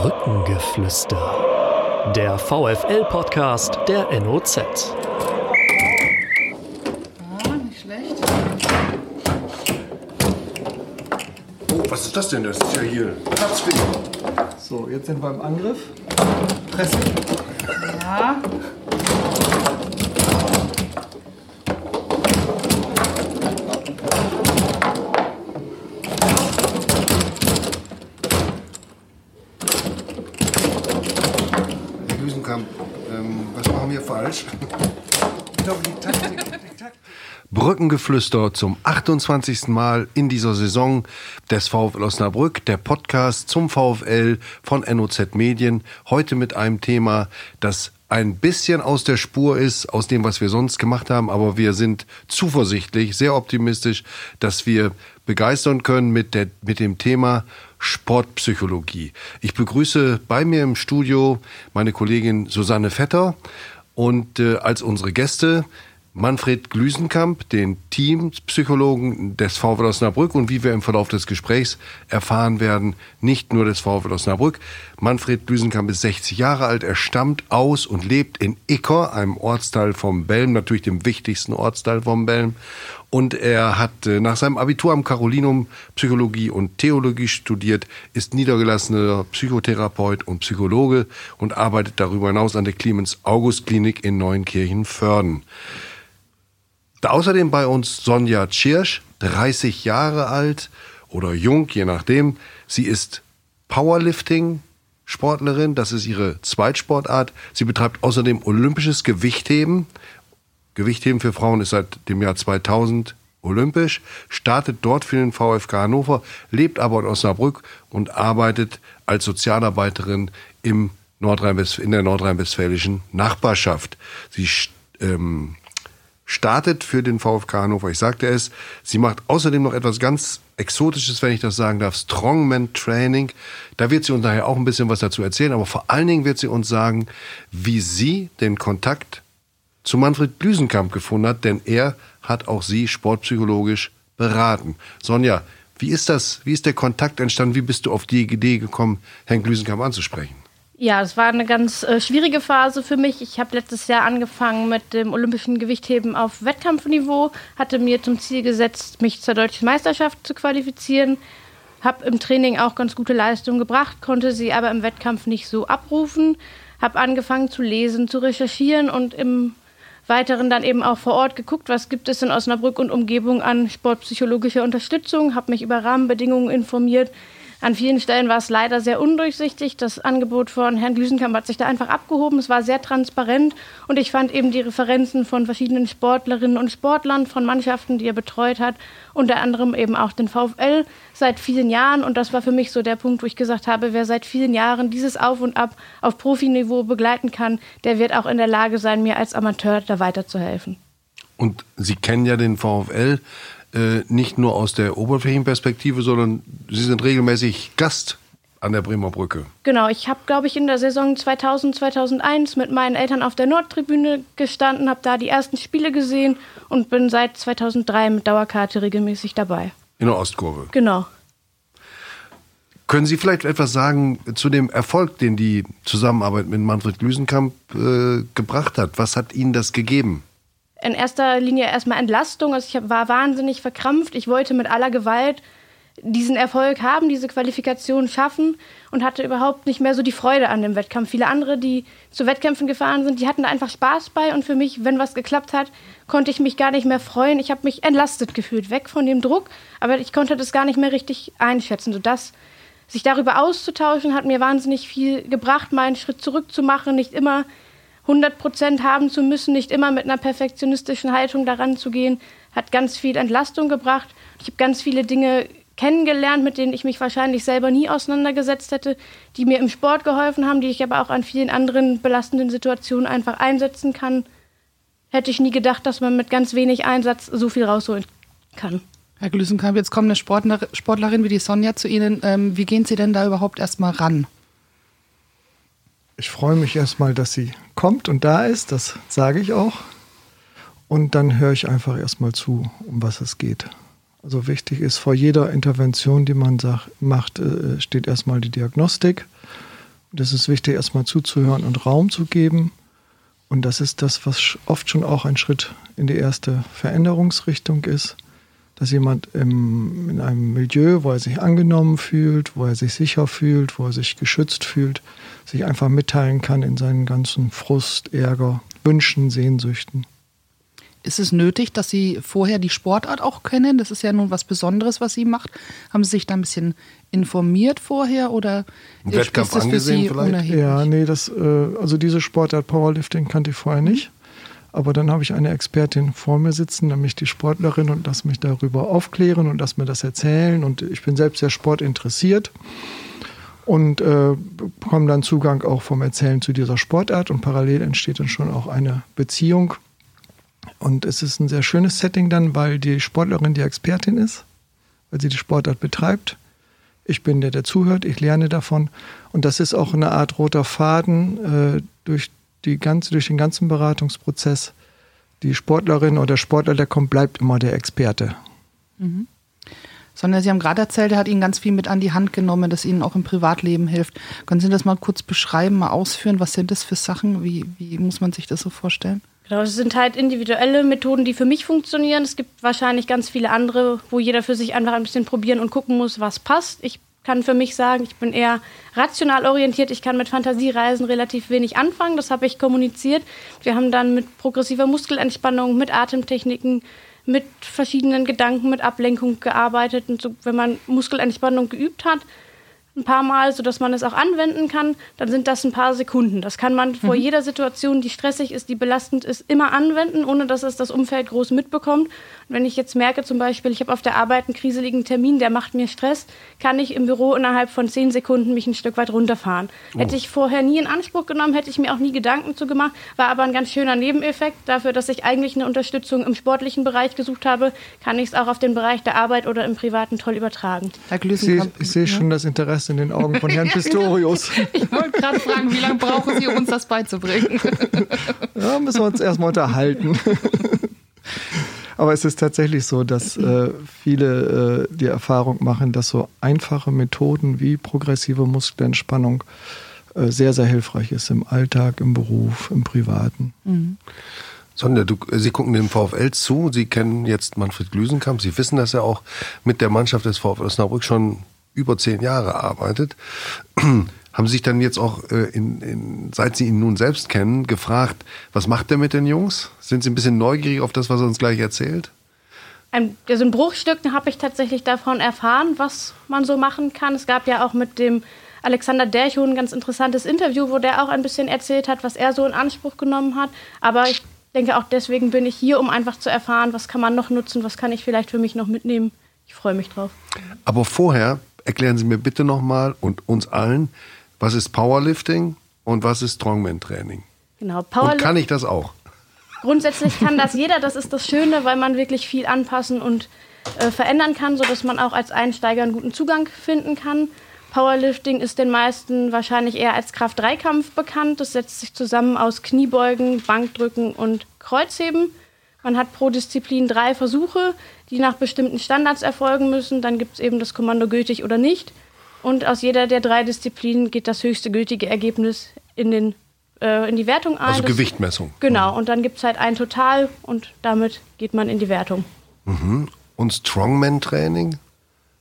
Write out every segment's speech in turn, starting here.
Brückengeflüster. Der VFL-Podcast der NOZ. Ah, nicht schlecht. Oh, was ist das denn? Das ist ja hier Platzfinger. So, jetzt sind wir im Angriff. Pressing. Ja. Herr Güsenkamp, ähm, was machen wir falsch? Ich glaube, die Taktik, die Taktik. Brückengeflüster zum 28. Mal in dieser Saison des VfL Osnabrück, der Podcast zum VfL von NOZ Medien. Heute mit einem Thema, das ein bisschen aus der Spur ist, aus dem, was wir sonst gemacht haben, aber wir sind zuversichtlich, sehr optimistisch, dass wir begeistern können mit, der, mit dem Thema Sportpsychologie. Ich begrüße bei mir im Studio meine Kollegin Susanne Vetter und äh, als unsere Gäste Manfred Glüsenkamp, den Teampsychologen des VfL Osnabrück und wie wir im Verlauf des Gesprächs erfahren werden, nicht nur des VfL Osnabrück. Manfred Glüsenkamp ist 60 Jahre alt, er stammt aus und lebt in Icker, einem Ortsteil vom Belm, natürlich dem wichtigsten Ortsteil vom Belm. Und er hat äh, nach seinem Abitur am Carolinum Psychologie und Theologie studiert, ist niedergelassener Psychotherapeut und Psychologe und arbeitet darüber hinaus an der Clemens August Klinik in Neunkirchen-Förden. Außerdem bei uns Sonja Tschirsch, 30 Jahre alt oder jung, je nachdem. Sie ist Powerlifting Sportlerin, das ist ihre Zweitsportart. Sie betreibt außerdem olympisches Gewichtheben. Gewichtheben für Frauen ist seit dem Jahr 2000 olympisch, startet dort für den VfK Hannover, lebt aber in Osnabrück und arbeitet als Sozialarbeiterin im Nordrhein in der nordrhein-westfälischen Nachbarschaft. Sie ähm, startet für den VfK Hannover. Ich sagte es, sie macht außerdem noch etwas ganz Exotisches, wenn ich das sagen darf, Strongman Training. Da wird sie uns nachher auch ein bisschen was dazu erzählen, aber vor allen Dingen wird sie uns sagen, wie sie den Kontakt zu Manfred Glüsenkamp gefunden hat, denn er hat auch sie sportpsychologisch beraten. Sonja, wie ist das? Wie ist der Kontakt entstanden? Wie bist du auf die Idee gekommen, Herrn Glüsenkamp anzusprechen? Ja, es war eine ganz äh, schwierige Phase für mich. Ich habe letztes Jahr angefangen mit dem olympischen Gewichtheben auf Wettkampfniveau, hatte mir zum Ziel gesetzt, mich zur deutschen Meisterschaft zu qualifizieren, habe im Training auch ganz gute Leistungen gebracht, konnte sie aber im Wettkampf nicht so abrufen, habe angefangen zu lesen, zu recherchieren und im Weiteren dann eben auch vor Ort geguckt, was gibt es in Osnabrück und Umgebung an sportpsychologischer Unterstützung, habe mich über Rahmenbedingungen informiert, an vielen Stellen war es leider sehr undurchsichtig. Das Angebot von Herrn Glüsenkamp hat sich da einfach abgehoben. Es war sehr transparent und ich fand eben die Referenzen von verschiedenen Sportlerinnen und Sportlern von Mannschaften, die er betreut hat, unter anderem eben auch den VfL seit vielen Jahren. Und das war für mich so der Punkt, wo ich gesagt habe, wer seit vielen Jahren dieses Auf und Ab auf Profiniveau begleiten kann, der wird auch in der Lage sein, mir als Amateur da weiterzuhelfen. Und Sie kennen ja den VfL äh, nicht nur aus der Oberflächenperspektive, sondern Sie sind regelmäßig Gast an der Bremer Brücke. Genau, ich habe, glaube ich, in der Saison 2000, 2001 mit meinen Eltern auf der Nordtribüne gestanden, habe da die ersten Spiele gesehen und bin seit 2003 mit Dauerkarte regelmäßig dabei. In der Ostkurve. Genau. Können Sie vielleicht etwas sagen zu dem Erfolg, den die Zusammenarbeit mit Manfred Glüsenkamp äh, gebracht hat? Was hat Ihnen das gegeben? In erster Linie erstmal Entlastung. Also ich war wahnsinnig verkrampft. Ich wollte mit aller Gewalt diesen Erfolg haben, diese Qualifikation schaffen und hatte überhaupt nicht mehr so die Freude an dem Wettkampf. Viele andere, die zu Wettkämpfen gefahren sind, die hatten da einfach Spaß bei und für mich, wenn was geklappt hat, konnte ich mich gar nicht mehr freuen. Ich habe mich entlastet gefühlt, weg von dem Druck, aber ich konnte das gar nicht mehr richtig einschätzen. So das, sich darüber auszutauschen, hat mir wahnsinnig viel gebracht, mal einen Schritt zurück zu machen, nicht immer 100 Prozent haben zu müssen, nicht immer mit einer perfektionistischen Haltung daran zu gehen, hat ganz viel Entlastung gebracht. Ich habe ganz viele Dinge kennengelernt, mit denen ich mich wahrscheinlich selber nie auseinandergesetzt hätte, die mir im Sport geholfen haben, die ich aber auch an vielen anderen belastenden Situationen einfach einsetzen kann. Hätte ich nie gedacht, dass man mit ganz wenig Einsatz so viel rausholen kann. Herr Glüsenkamp, jetzt kommt eine Sportlerin wie die Sonja zu Ihnen. Ähm, wie gehen Sie denn da überhaupt erstmal ran? Ich freue mich erstmal, dass sie kommt und da ist, das sage ich auch. Und dann höre ich einfach erstmal zu, um was es geht. Also wichtig ist, vor jeder Intervention, die man sagt, macht, äh, steht erstmal die Diagnostik. Das ist wichtig, erstmal zuzuhören und Raum zu geben. Und das ist das, was oft schon auch ein Schritt in die erste Veränderungsrichtung ist. Dass jemand im, in einem Milieu, wo er sich angenommen fühlt, wo er sich sicher fühlt, wo er sich geschützt fühlt, sich einfach mitteilen kann in seinen ganzen Frust, Ärger, Wünschen, Sehnsüchten. Ist es nötig, dass Sie vorher die Sportart auch kennen? Das ist ja nun was Besonderes, was Sie macht. Haben Sie sich da ein bisschen informiert vorher oder Ein Wettkampf ist das für angesehen Sie vielleicht? unerheblich? Ja, nee, das, äh, also diese Sportart Powerlifting kannte ich vorher nicht. Aber dann habe ich eine Expertin vor mir sitzen, nämlich die Sportlerin, und lass mich darüber aufklären und lass mir das erzählen. Und ich bin selbst sehr sportinteressiert und äh, bekomme dann Zugang auch vom Erzählen zu dieser Sportart. Und parallel entsteht dann schon auch eine Beziehung. Und es ist ein sehr schönes Setting dann, weil die Sportlerin die Expertin ist, weil sie die Sportart betreibt. Ich bin der, der zuhört, ich lerne davon. Und das ist auch eine Art roter Faden äh, durch, die ganze, durch den ganzen Beratungsprozess. Die Sportlerin oder der Sportler, der kommt, bleibt immer der Experte. Sondern Sie haben gerade erzählt, er hat Ihnen ganz viel mit an die Hand genommen, das Ihnen auch im Privatleben hilft. Können Sie das mal kurz beschreiben, mal ausführen? Was sind das für Sachen? Wie, wie muss man sich das so vorstellen? Genau, es sind halt individuelle Methoden, die für mich funktionieren. Es gibt wahrscheinlich ganz viele andere, wo jeder für sich einfach ein bisschen probieren und gucken muss, was passt. Ich kann für mich sagen, ich bin eher rational orientiert. Ich kann mit Fantasiereisen relativ wenig anfangen. Das habe ich kommuniziert. Wir haben dann mit progressiver Muskelentspannung, mit Atemtechniken, mit verschiedenen Gedanken, mit Ablenkung gearbeitet. Und so, wenn man Muskelentspannung geübt hat, ein paar Mal, sodass man es auch anwenden kann, dann sind das ein paar Sekunden. Das kann man vor jeder Situation, die stressig ist, die belastend ist, immer anwenden, ohne dass es das Umfeld groß mitbekommt. Und wenn ich jetzt merke, zum Beispiel, ich habe auf der Arbeit einen kriseligen Termin, der macht mir Stress, kann ich im Büro innerhalb von zehn Sekunden mich ein Stück weit runterfahren. Hätte ich vorher nie in Anspruch genommen, hätte ich mir auch nie Gedanken zu gemacht, war aber ein ganz schöner Nebeneffekt. Dafür, dass ich eigentlich eine Unterstützung im sportlichen Bereich gesucht habe, kann ich es auch auf den Bereich der Arbeit oder im Privaten toll übertragen. Herr Ich sehe, ich sehe schon das Interesse in den Augen von Herrn Pistorius. Ich wollte gerade fragen, wie lange brauchen Sie, um uns das beizubringen? Ja, müssen wir uns erstmal unterhalten. Aber es ist tatsächlich so, dass äh, viele äh, die Erfahrung machen, dass so einfache Methoden wie progressive Muskelentspannung äh, sehr, sehr hilfreich ist im Alltag, im Beruf, im Privaten. Sonja, du, Sie gucken dem VfL zu. Sie kennen jetzt Manfred Glüsenkamp. Sie wissen, dass er auch mit der Mannschaft des VfL Osnabrück schon über zehn Jahre arbeitet. Haben Sie sich dann jetzt auch, äh, in, in, seit Sie ihn nun selbst kennen, gefragt, was macht er mit den Jungs? Sind Sie ein bisschen neugierig auf das, was er uns gleich erzählt? Ein, also in Bruchstücken habe ich tatsächlich davon erfahren, was man so machen kann. Es gab ja auch mit dem Alexander Derchow ein ganz interessantes Interview, wo der auch ein bisschen erzählt hat, was er so in Anspruch genommen hat. Aber ich denke auch deswegen bin ich hier, um einfach zu erfahren, was kann man noch nutzen, was kann ich vielleicht für mich noch mitnehmen. Ich freue mich drauf. Aber vorher erklären Sie mir bitte nochmal und uns allen, was ist Powerlifting und was ist Strongman-Training? Genau, Und Powerlifting. kann ich das auch? Grundsätzlich kann das jeder, das ist das Schöne, weil man wirklich viel anpassen und äh, verändern kann, sodass man auch als Einsteiger einen guten Zugang finden kann. Powerlifting ist den meisten wahrscheinlich eher als Kraft-3-Kampf bekannt. Das setzt sich zusammen aus Kniebeugen, Bankdrücken und Kreuzheben. Man hat pro Disziplin drei Versuche, die nach bestimmten Standards erfolgen müssen. Dann gibt es eben das Kommando gültig oder nicht. Und aus jeder der drei Disziplinen geht das höchste gültige Ergebnis in, den, äh, in die Wertung ein. Also Das- Gewichtmessung. Genau, und dann gibt es halt ein Total und damit geht man in die Wertung. Und Strongman-Training?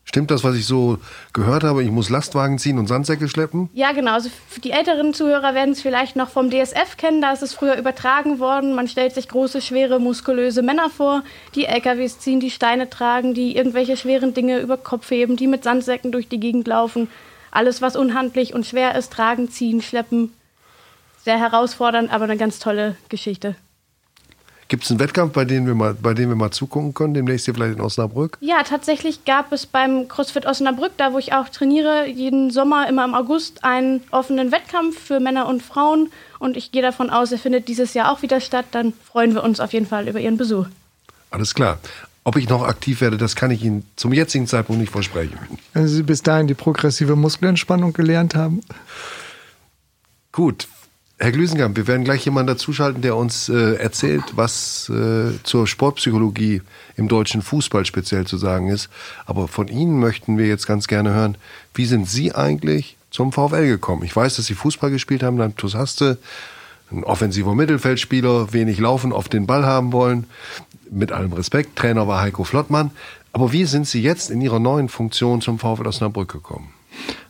Stimmt das, was ich so gehört habe? Ich muss Lastwagen ziehen und Sandsäcke schleppen? Ja, genau. Also die älteren Zuhörer werden es vielleicht noch vom DSF kennen. Da ist es früher übertragen worden. Man stellt sich große, schwere, muskulöse Männer vor, die LKWs ziehen, die Steine tragen, die irgendwelche schweren Dinge über Kopf heben, die mit Sandsäcken durch die Gegend laufen. Alles, was unhandlich und schwer ist, tragen, ziehen, schleppen. Sehr herausfordernd, aber eine ganz tolle Geschichte. Gibt es einen Wettkampf, bei dem, wir mal, bei dem wir mal zugucken können? Demnächst hier vielleicht in Osnabrück? Ja, tatsächlich gab es beim CrossFit Osnabrück, da wo ich auch trainiere, jeden Sommer immer im August einen offenen Wettkampf für Männer und Frauen. Und ich gehe davon aus, er findet dieses Jahr auch wieder statt. Dann freuen wir uns auf jeden Fall über Ihren Besuch. Alles klar. Ob ich noch aktiv werde, das kann ich Ihnen zum jetzigen Zeitpunkt nicht versprechen. Wenn Sie bis dahin die progressive Muskelentspannung gelernt haben, Gut. Herr Glüsenkamp, wir werden gleich jemanden dazuschalten, der uns äh, erzählt, was äh, zur Sportpsychologie im deutschen Fußball speziell zu sagen ist. Aber von Ihnen möchten wir jetzt ganz gerne hören, wie sind Sie eigentlich zum VfL gekommen? Ich weiß, dass Sie Fußball gespielt haben, dann Tusaste, ein offensiver Mittelfeldspieler, wenig laufen, oft den Ball haben wollen. Mit allem Respekt, Trainer war Heiko Flottmann. Aber wie sind Sie jetzt in Ihrer neuen Funktion zum VfL Osnabrück gekommen?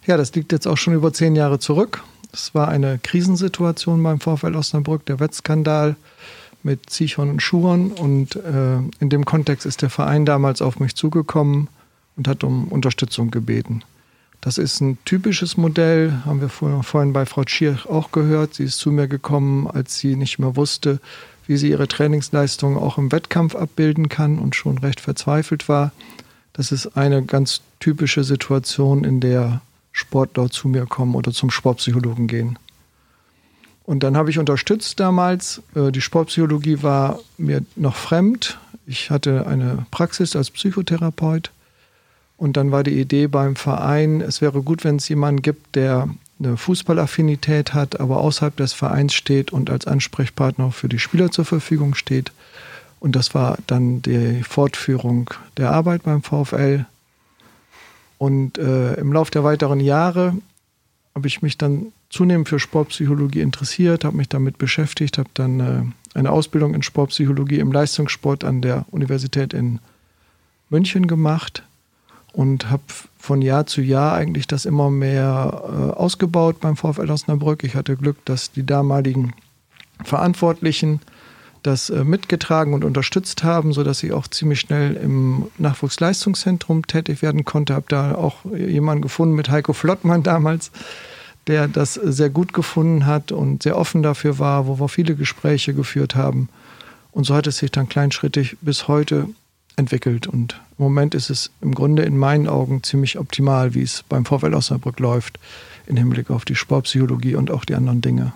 Ja, das liegt jetzt auch schon über zehn Jahre zurück. Es war eine Krisensituation beim VfL Osnabrück, der Wettskandal mit Zichon und Schuron. Und äh, in dem Kontext ist der Verein damals auf mich zugekommen und hat um Unterstützung gebeten. Das ist ein typisches Modell, haben wir vorhin bei Frau Schirch auch gehört. Sie ist zu mir gekommen, als sie nicht mehr wusste, wie sie ihre Trainingsleistungen auch im Wettkampf abbilden kann und schon recht verzweifelt war. Das ist eine ganz typische Situation, in der Sportler zu mir kommen oder zum Sportpsychologen gehen. Und dann habe ich unterstützt damals. Äh, die Sportpsychologie war mir noch fremd. Ich hatte eine Praxis als Psychotherapeut und dann war die Idee beim Verein, es wäre gut, wenn es jemanden gibt, der eine Fußballaffinität hat, aber außerhalb des Vereins steht und als Ansprechpartner für die Spieler zur Verfügung steht. Und das war dann die Fortführung der Arbeit beim VfL. Und äh, im Laufe der weiteren Jahre habe ich mich dann zunehmend für Sportpsychologie interessiert, habe mich damit beschäftigt, habe dann äh, eine Ausbildung in Sportpsychologie im Leistungssport an der Universität in München gemacht und habe von Jahr zu Jahr eigentlich das immer mehr äh, ausgebaut beim VfL Osnabrück. Ich hatte Glück, dass die damaligen Verantwortlichen das äh, mitgetragen und unterstützt haben, sodass ich auch ziemlich schnell im Nachwuchsleistungszentrum tätig werden konnte. Habe da auch jemanden gefunden mit Heiko Flottmann damals, der das sehr gut gefunden hat und sehr offen dafür war, wo wir viele Gespräche geführt haben. Und so hat es sich dann kleinschrittig bis heute entwickelt. Und im Moment ist es im Grunde in meinen Augen ziemlich optimal, wie es beim VfL Osnabrück läuft, im Hinblick auf die Sportpsychologie und auch die anderen Dinge.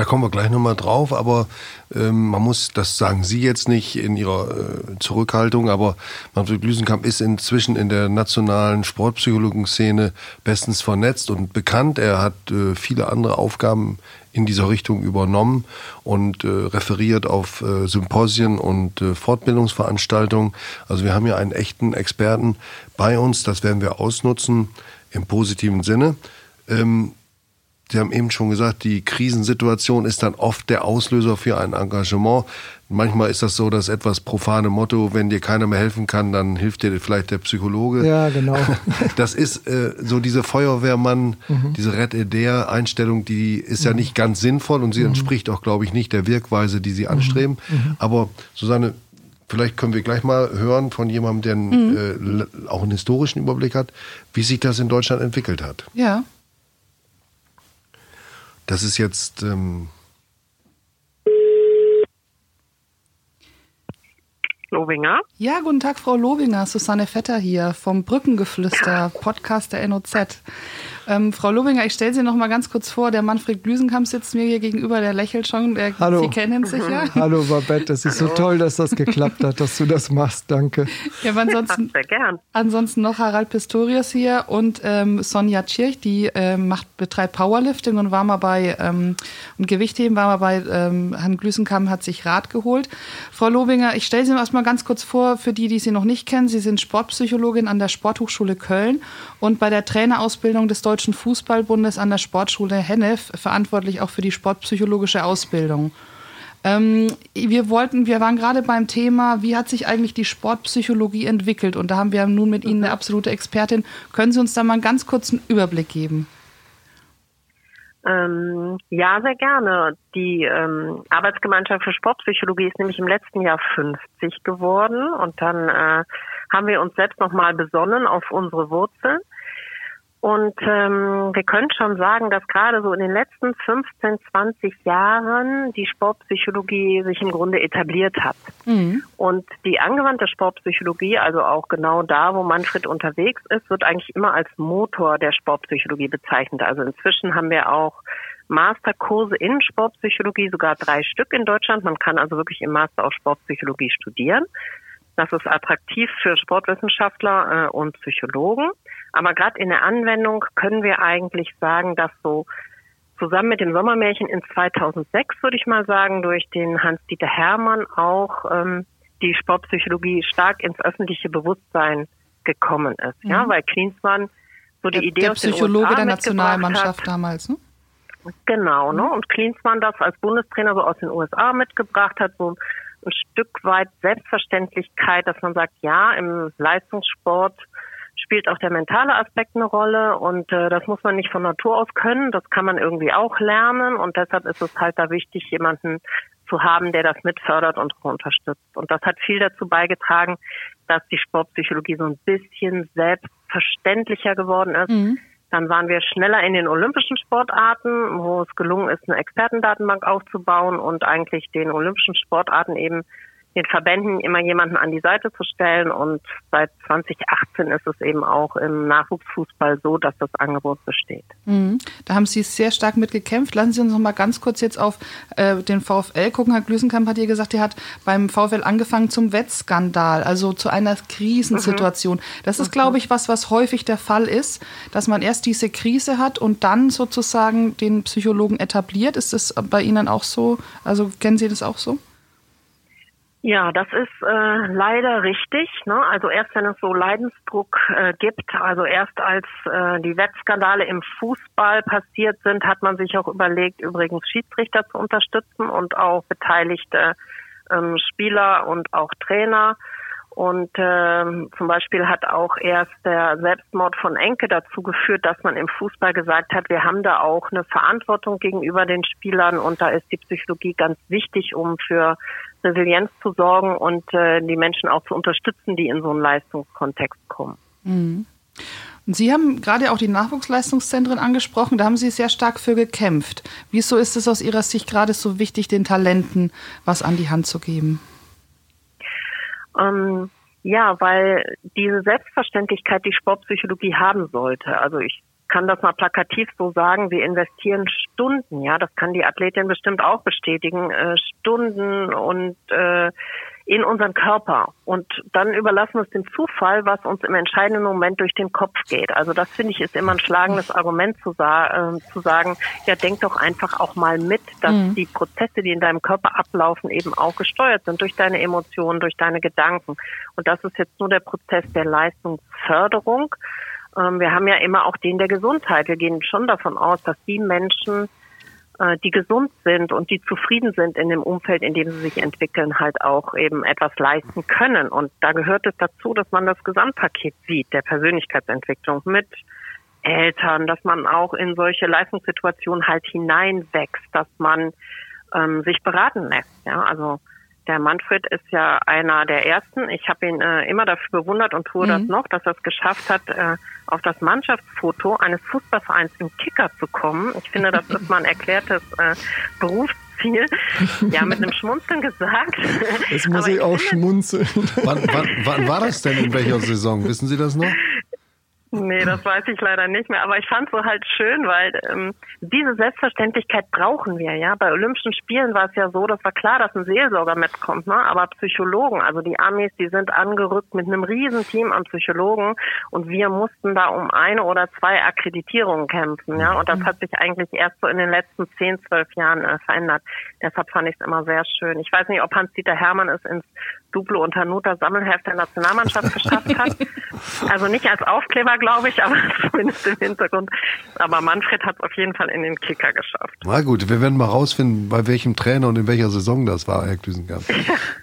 Da kommen wir gleich nochmal drauf, aber ähm, man muss, das sagen Sie jetzt nicht in Ihrer äh, Zurückhaltung, aber Manfred Lüsenkamp ist inzwischen in der nationalen Sportpsychologenszene bestens vernetzt und bekannt. Er hat äh, viele andere Aufgaben in dieser Richtung übernommen und äh, referiert auf äh, Symposien und äh, Fortbildungsveranstaltungen. Also wir haben ja einen echten Experten bei uns, das werden wir ausnutzen im positiven Sinne. Ähm, Sie haben eben schon gesagt, die Krisensituation ist dann oft der Auslöser für ein Engagement. Manchmal ist das so das etwas profane Motto, wenn dir keiner mehr helfen kann, dann hilft dir vielleicht der Psychologe. Ja, genau. Das ist äh, so diese Feuerwehrmann, mhm. diese Red Eder Einstellung, die ist ja mhm. nicht ganz sinnvoll und sie mhm. entspricht auch, glaube ich, nicht der Wirkweise, die sie mhm. anstreben. Mhm. Aber Susanne, vielleicht können wir gleich mal hören von jemandem, der einen, äh, auch einen historischen Überblick hat, wie sich das in Deutschland entwickelt hat. Ja. Das ist jetzt. Ähm Lobinger. Ja, guten Tag, Frau Lobinger. Susanne Vetter hier vom Brückengeflüster, Podcast der NOZ. Ähm, Frau Lobinger, ich stelle Sie noch mal ganz kurz vor. Der Manfred Glüsenkamp sitzt mir hier gegenüber, der lächelt schon. Der, Hallo. Sie kennen ihn sicher. Hallo, Babette. Das ist Hallo. so toll, dass das geklappt hat, dass du das machst. Danke. Ja, aber ansonsten, Sehr gern. ansonsten noch Harald Pistorius hier und ähm, Sonja Tschirch, die äh, macht, betreibt Powerlifting und war mal bei ähm, und Gewichtheben, war mal bei ähm, Herrn Glüsenkamp, hat sich Rat geholt. Frau Lobinger, ich stelle Sie erst mal ganz kurz vor, für die, die Sie noch nicht kennen. Sie sind Sportpsychologin an der Sporthochschule Köln und bei der Trainerausbildung des Deutschen Deutschen Fußballbundes an der Sportschule Hennef verantwortlich auch für die sportpsychologische Ausbildung. Ähm, wir wollten, wir waren gerade beim Thema, wie hat sich eigentlich die Sportpsychologie entwickelt? Und da haben wir nun mit Ihnen eine absolute Expertin. Können Sie uns da mal einen ganz kurzen Überblick geben? Ähm, ja, sehr gerne. Die ähm, Arbeitsgemeinschaft für Sportpsychologie ist nämlich im letzten Jahr 50 geworden und dann äh, haben wir uns selbst nochmal besonnen auf unsere Wurzeln und ähm, wir können schon sagen, dass gerade so in den letzten 15, 20 Jahren die Sportpsychologie sich im Grunde etabliert hat. Mhm. Und die angewandte Sportpsychologie, also auch genau da, wo Manfred unterwegs ist, wird eigentlich immer als Motor der Sportpsychologie bezeichnet. Also inzwischen haben wir auch Masterkurse in Sportpsychologie, sogar drei Stück in Deutschland. Man kann also wirklich im Master auch Sportpsychologie studieren. Das ist attraktiv für Sportwissenschaftler äh, und Psychologen. Aber gerade in der Anwendung können wir eigentlich sagen, dass so zusammen mit dem Sommermärchen in 2006, würde ich mal sagen, durch den Hans-Dieter Hermann auch ähm, die Sportpsychologie stark ins öffentliche Bewusstsein gekommen ist. Mhm. Ja, weil Klinsmann so die der, Idee der aus den Psychologe USA der Nationalmannschaft hat. damals, ne? Genau, ne? Und Klinsmann das als Bundestrainer so aus den USA mitgebracht hat, so ein Stück weit Selbstverständlichkeit, dass man sagt, ja, im Leistungssport spielt auch der mentale Aspekt eine Rolle und äh, das muss man nicht von Natur aus können, das kann man irgendwie auch lernen und deshalb ist es halt da wichtig, jemanden zu haben, der das mitfördert und unterstützt. Und das hat viel dazu beigetragen, dass die Sportpsychologie so ein bisschen selbstverständlicher geworden ist. Mhm. Dann waren wir schneller in den olympischen Sportarten, wo es gelungen ist, eine Expertendatenbank aufzubauen und eigentlich den olympischen Sportarten eben den Verbänden immer jemanden an die Seite zu stellen. Und seit 2018 ist es eben auch im Nachwuchsfußball so, dass das Angebot besteht. Mhm. Da haben Sie sehr stark mitgekämpft. Lassen Sie uns noch mal ganz kurz jetzt auf äh, den VfL gucken. Herr Glüsenkamp hat hier gesagt, er hat beim VfL angefangen zum Wettskandal, also zu einer Krisensituation. Das ist, glaube ich, was, was häufig der Fall ist, dass man erst diese Krise hat und dann sozusagen den Psychologen etabliert. Ist das bei Ihnen auch so? Also kennen Sie das auch so? Ja, das ist äh, leider richtig. Ne? Also erst wenn es so Leidensdruck äh, gibt, also erst als äh, die Wettskandale im Fußball passiert sind, hat man sich auch überlegt, übrigens Schiedsrichter zu unterstützen und auch beteiligte ähm, Spieler und auch Trainer. Und ähm, zum Beispiel hat auch erst der Selbstmord von Enke dazu geführt, dass man im Fußball gesagt hat, wir haben da auch eine Verantwortung gegenüber den Spielern und da ist die Psychologie ganz wichtig, um für Resilienz zu sorgen und äh, die Menschen auch zu unterstützen, die in so einen Leistungskontext kommen. Mhm. Und Sie haben gerade auch die Nachwuchsleistungszentren angesprochen, da haben Sie sehr stark für gekämpft. Wieso ist es aus Ihrer Sicht gerade so wichtig, den Talenten was an die Hand zu geben? Ähm, ja, weil diese Selbstverständlichkeit die Sportpsychologie haben sollte. Also ich kann das mal plakativ so sagen, wir investieren Stunden, ja, das kann die Athletin bestimmt auch bestätigen, äh, Stunden und äh, in unseren Körper. Und dann überlassen wir es dem Zufall, was uns im entscheidenden Moment durch den Kopf geht. Also das finde ich ist immer ein schlagendes Argument zu, sa äh, zu sagen, ja, denk doch einfach auch mal mit, dass mhm. die Prozesse, die in deinem Körper ablaufen, eben auch gesteuert sind durch deine Emotionen, durch deine Gedanken. Und das ist jetzt nur der Prozess der Leistungsförderung. Ähm, wir haben ja immer auch den der Gesundheit. Wir gehen schon davon aus, dass die Menschen, äh, die gesund sind und die zufrieden sind in dem Umfeld, in dem sie sich entwickeln, halt auch eben etwas leisten können. Und da gehört es dazu, dass man das Gesamtpaket sieht, der Persönlichkeitsentwicklung mit Eltern, dass man auch in solche Leistungssituationen halt hineinwächst, dass man ähm, sich beraten lässt. Ja, also der Manfred ist ja einer der ersten. Ich habe ihn äh, immer dafür bewundert und tue mhm. das noch, dass er es geschafft hat, äh, auf das Mannschaftsfoto eines Fußballvereins im Kicker zu kommen. Ich finde, das ist mal ein erklärtes äh, Berufsziel. Ja, mit einem Schmunzeln gesagt. Jetzt muss ich, ich auch schmunzeln. Wann, wann, wann war das denn in welcher Saison? Wissen Sie das noch? Nee, das weiß ich leider nicht mehr. Aber ich fand es so halt schön, weil ähm, diese Selbstverständlichkeit brauchen wir, ja. Bei Olympischen Spielen war es ja so, das war klar, dass ein Seelsorger mitkommt, ne? Aber Psychologen, also die Amis, die sind angerückt mit einem riesen Team an Psychologen und wir mussten da um eine oder zwei Akkreditierungen kämpfen, ja. Und das hat sich eigentlich erst so in den letzten zehn, zwölf Jahren äh, verändert. Deshalb fand ich es immer sehr schön. Ich weiß nicht, ob Hans-Dieter Hermann es ins Duplo und Hanuta Sammelheft der Nationalmannschaft geschafft hat. Also nicht als Aufkleber, glaube ich, aber zumindest im Hintergrund. Aber Manfred hat es auf jeden Fall in den Kicker geschafft. Na gut, wir werden mal rausfinden, bei welchem Trainer und in welcher Saison das war, Herr Klüsenkamp.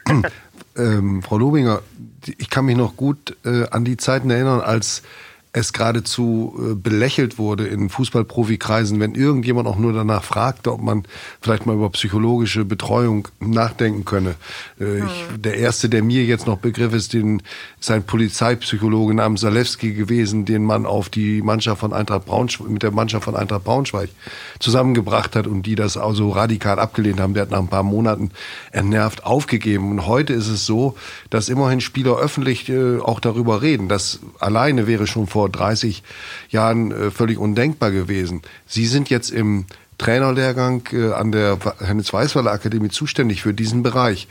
ähm, Frau Lobinger, ich kann mich noch gut äh, an die Zeiten erinnern, als es geradezu äh, belächelt wurde in Fußballprofikreisen, wenn irgendjemand auch nur danach fragte, ob man vielleicht mal über psychologische Betreuung nachdenken könne. Äh, ich, der erste, der mir jetzt noch Begriff ist, den, ist ein Polizeipsychologe namens Zalewski gewesen, den man auf die Mannschaft von Eintracht Braunschweig, mit der Mannschaft von Eintracht Braunschweig zusammengebracht hat und die das also radikal abgelehnt haben. Der hat nach ein paar Monaten entnervt aufgegeben. Und heute ist es so, dass immerhin Spieler öffentlich äh, auch darüber reden. Das alleine wäre schon vor 30 Jahren äh, völlig undenkbar gewesen. Sie sind jetzt im Trainerlehrgang äh, an der Hennes-Weißweiler Akademie zuständig für diesen Bereich.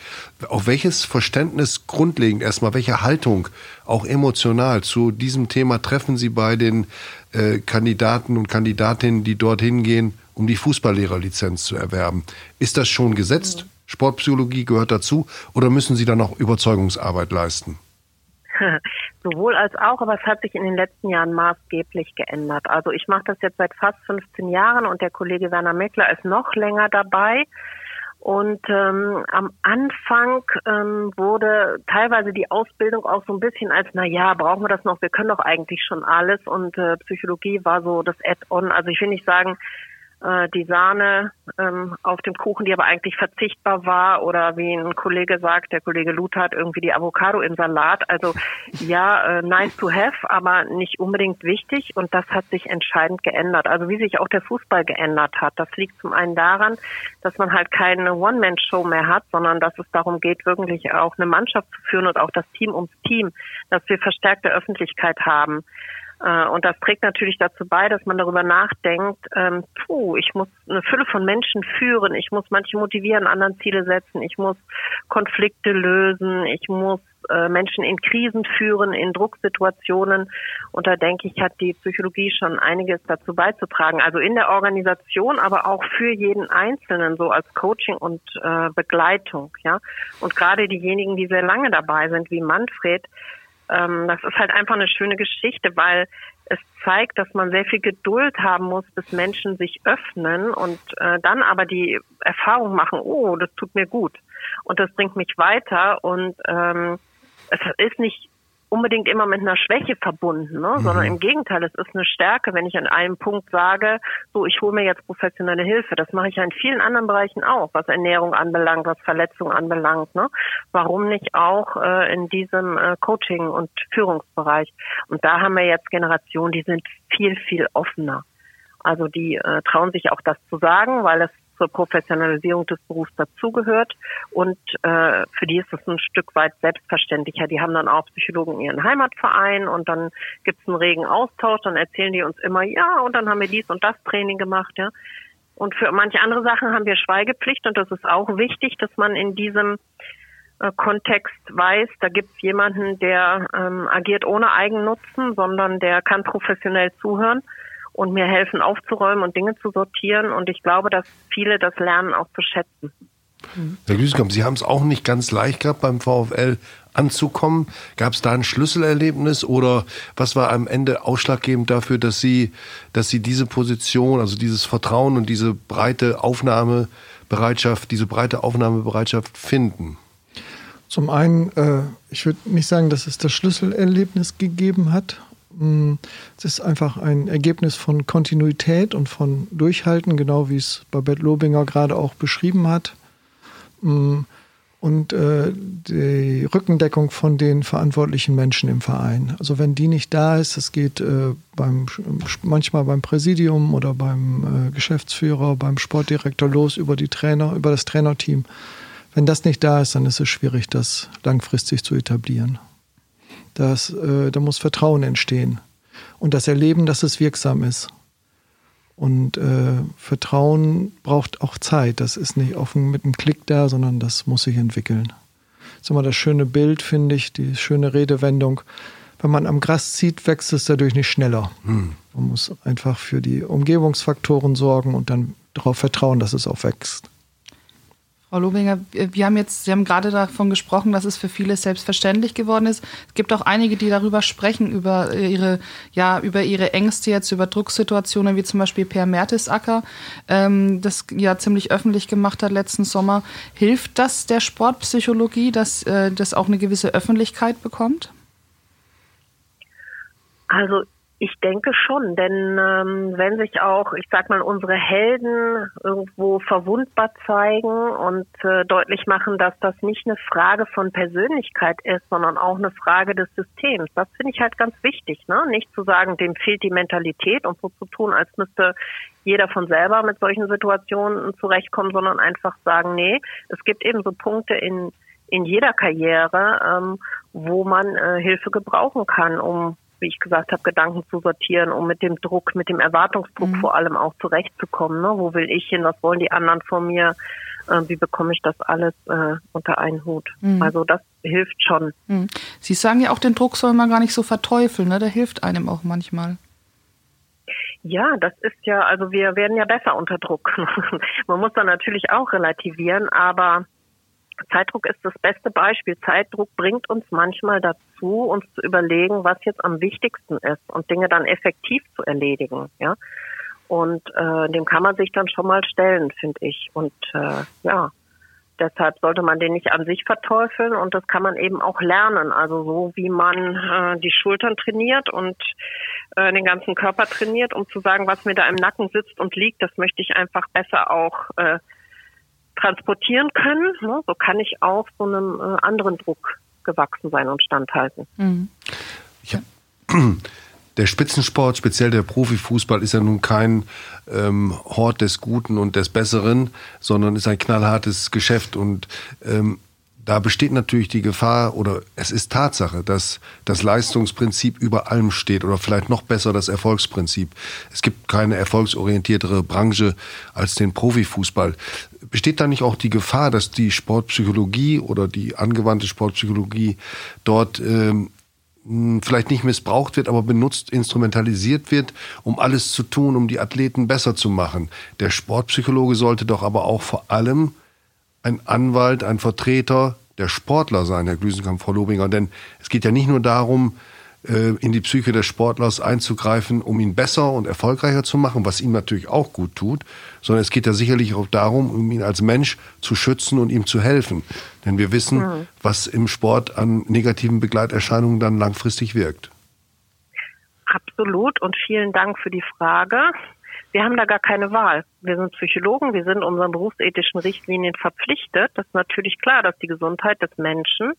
Auf welches Verständnis grundlegend erstmal, welche Haltung auch emotional zu diesem Thema treffen Sie bei den äh, Kandidaten und Kandidatinnen, die dorthin gehen, um die Fußballlehrerlizenz zu erwerben? Ist das schon gesetzt? Mhm. Sportpsychologie gehört dazu oder müssen Sie da noch Überzeugungsarbeit leisten? Sowohl als auch, aber es hat sich in den letzten Jahren maßgeblich geändert. Also ich mache das jetzt seit fast 15 Jahren und der Kollege Werner Meckler ist noch länger dabei. Und ähm, am Anfang ähm, wurde teilweise die Ausbildung auch so ein bisschen als, na ja, brauchen wir das noch? Wir können doch eigentlich schon alles. Und äh, Psychologie war so das Add-on. Also ich will nicht sagen, äh, die Sahne ähm, auf dem Kuchen, die aber eigentlich verzichtbar war oder wie ein Kollege sagt, der Kollege Luther hat irgendwie die Avocado im Salat. Also ja, äh, nice to have, aber nicht unbedingt wichtig und das hat sich entscheidend geändert. Also wie sich auch der Fußball geändert hat. Das liegt zum einen daran, dass man halt keine One-Man-Show mehr hat, sondern dass es darum geht, wirklich auch eine Mannschaft zu führen und auch das Team ums Team, dass wir verstärkte Öffentlichkeit haben. Äh, und das trägt natürlich dazu bei, dass man darüber nachdenkt, ähm, puh, ich muss eine Fülle von Menschen führen, ich muss manche motivieren, anderen Ziele setzen, ich muss Konflikte lösen, ich muss äh, Menschen in Krisen führen, in Drucksituationen. Und da denke ich, hat die Psychologie schon einiges dazu beizutragen. Also in der Organisation, aber auch für jeden Einzelnen, so als Coaching und äh, Begleitung, ja. Und gerade diejenigen, die sehr lange dabei sind, wie Manfred, ähm, das ist halt einfach eine schöne Geschichte, weil es zeigt, dass man sehr viel Geduld haben muss, bis Menschen sich öffnen und äh, dann aber die Erfahrung machen, oh, das tut mir gut und das bringt mich weiter und ähm, es ist nicht unbedingt immer mit einer Schwäche verbunden, ne? Mhm. sondern im Gegenteil, es ist eine Stärke, wenn ich an einem Punkt sage, so ich hole mir jetzt professionelle Hilfe. Das mache ich ja in vielen anderen Bereichen auch, was Ernährung anbelangt, was Verletzungen anbelangt. Ne? Warum nicht auch äh, in diesem äh, Coaching- und Führungsbereich? Und da haben wir jetzt Generationen, die sind viel, viel offener. Also die äh, trauen sich auch das zu sagen, weil es zur Professionalisierung des Berufs dazugehört. Und äh, für die ist es ein Stück weit selbstverständlicher. Die haben dann auch Psychologen in ihren Heimatverein und dann gibt es einen regen Austausch, dann erzählen die uns immer, ja, und dann haben wir dies und das Training gemacht, ja. Und für manche andere Sachen haben wir Schweigepflicht und das ist auch wichtig, dass man in diesem äh, Kontext weiß, da gibt es jemanden, der ähm, agiert ohne Eigennutzen, sondern der kann professionell zuhören und mir helfen aufzuräumen und Dinge zu sortieren. Und ich glaube, dass viele das lernen auch zu schätzen. Herr Glüskamp, Sie haben es auch nicht ganz leicht gehabt beim VfL anzukommen. Gab es da ein Schlüsselerlebnis oder was war am Ende ausschlaggebend dafür, dass Sie, dass Sie diese Position, also dieses Vertrauen und diese breite Aufnahmebereitschaft, diese breite Aufnahmebereitschaft finden? Zum einen, äh, ich würde nicht sagen, dass es das Schlüsselerlebnis gegeben hat, es ist einfach ein Ergebnis von Kontinuität und von Durchhalten, genau wie es Babette Lobinger gerade auch beschrieben hat. Hm, und äh, die Rückendeckung von den verantwortlichen Menschen im Verein. Also wenn die nicht da ist, es geht äh, beim, manchmal beim Präsidium oder beim äh, Geschäftsführer, beim Sportdirektor los über die Trainer, über das Trainerteam. Wenn das nicht da ist, dann ist es schwierig, das langfristig zu etablieren. Das, äh, da muss Vertrauen entstehen und das Erleben, dass es wirksam ist. Und äh, Vertrauen braucht auch Zeit. Das ist nicht offen mit einem Klick da, sondern das muss sich entwickeln. Das ist immer das schöne Bild, finde ich, die schöne Redewendung. Wenn man am Gras zieht, wächst es dadurch nicht schneller. Hm. Man muss einfach für die Umgebungsfaktoren sorgen und dann darauf vertrauen, dass es auch wächst. Frau Lobinger, wir haben jetzt, Sie haben gerade davon gesprochen, dass es für viele selbstverständlich geworden ist. Es gibt auch einige, die darüber sprechen, über ihre, ja, über ihre Ängste jetzt, über Drucksituationen, wie zum Beispiel Per Mertesacker, ähm, das ja ziemlich öffentlich gemacht hat letzten Sommer. Hilft das der Sportpsychologie, dass äh, das auch eine gewisse Öffentlichkeit bekommt? Also ich denke schon, denn ähm, wenn sich auch, ich sag mal, unsere Helden irgendwo verwundbar zeigen und äh, deutlich machen, dass das nicht eine Frage von Persönlichkeit ist, sondern auch eine Frage des Systems, das finde ich halt ganz wichtig, ne? Nicht zu sagen, dem fehlt die Mentalität und so zu tun, als müsste jeder von selber mit solchen Situationen zurechtkommen, sondern einfach sagen, nee, es gibt eben so Punkte in in jeder Karriere, ähm, wo man äh, Hilfe gebrauchen kann, um wie ich gesagt habe, Gedanken zu sortieren, um mit dem Druck, mit dem Erwartungsdruck mhm. vor allem auch zurechtzukommen. Ne? Wo will ich hin? Was wollen die anderen von mir? Äh, wie bekomme ich das alles äh, unter einen Hut? Mhm. Also das hilft schon. Mhm. Sie sagen ja auch, den Druck soll man gar nicht so verteufeln. Ne? Der hilft einem auch manchmal. Ja, das ist ja, also wir werden ja besser unter Druck. man muss dann natürlich auch relativieren, aber Zeitdruck ist das beste Beispiel. Zeitdruck bringt uns manchmal dazu, uns zu überlegen, was jetzt am wichtigsten ist und Dinge dann effektiv zu erledigen. Ja, und äh, dem kann man sich dann schon mal stellen, finde ich. Und äh, ja, deshalb sollte man den nicht an sich verteufeln und das kann man eben auch lernen. Also so wie man äh, die Schultern trainiert und äh, den ganzen Körper trainiert, um zu sagen, was mir da im Nacken sitzt und liegt, das möchte ich einfach besser auch äh, transportieren können. Ne? So kann ich auch so einem äh, anderen Druck gewachsen sein und standhalten. Mhm. Ja. Der Spitzensport, speziell der Profifußball, ist ja nun kein ähm, Hort des Guten und des Besseren, sondern ist ein knallhartes Geschäft. Und ähm, da besteht natürlich die Gefahr oder es ist Tatsache, dass das Leistungsprinzip über allem steht oder vielleicht noch besser das Erfolgsprinzip. Es gibt keine erfolgsorientiertere Branche als den Profifußball. Besteht da nicht auch die Gefahr, dass die Sportpsychologie oder die angewandte Sportpsychologie dort ähm, vielleicht nicht missbraucht wird, aber benutzt, instrumentalisiert wird, um alles zu tun, um die Athleten besser zu machen. Der Sportpsychologe sollte doch aber auch vor allem ein Anwalt, ein Vertreter der Sportler sein, Herr Glüsenkamp, Frau Lobinger. Denn es geht ja nicht nur darum, äh, in die Psyche des Sportlers einzugreifen, um ihn besser und erfolgreicher zu machen, was ihm natürlich auch gut tut, sondern es geht ja sicherlich auch darum, um ihn als Mensch zu schützen und ihm zu helfen. Denn wir wissen, mhm. was im Sport an negativen Begleiterscheinungen dann langfristig wirkt. Absolut und vielen Dank für die Frage. Wir haben da gar keine Wahl. Wir sind Psychologen, wir sind unseren berufsethischen Richtlinien verpflichtet. Das ist natürlich klar, dass die Gesundheit des Menschen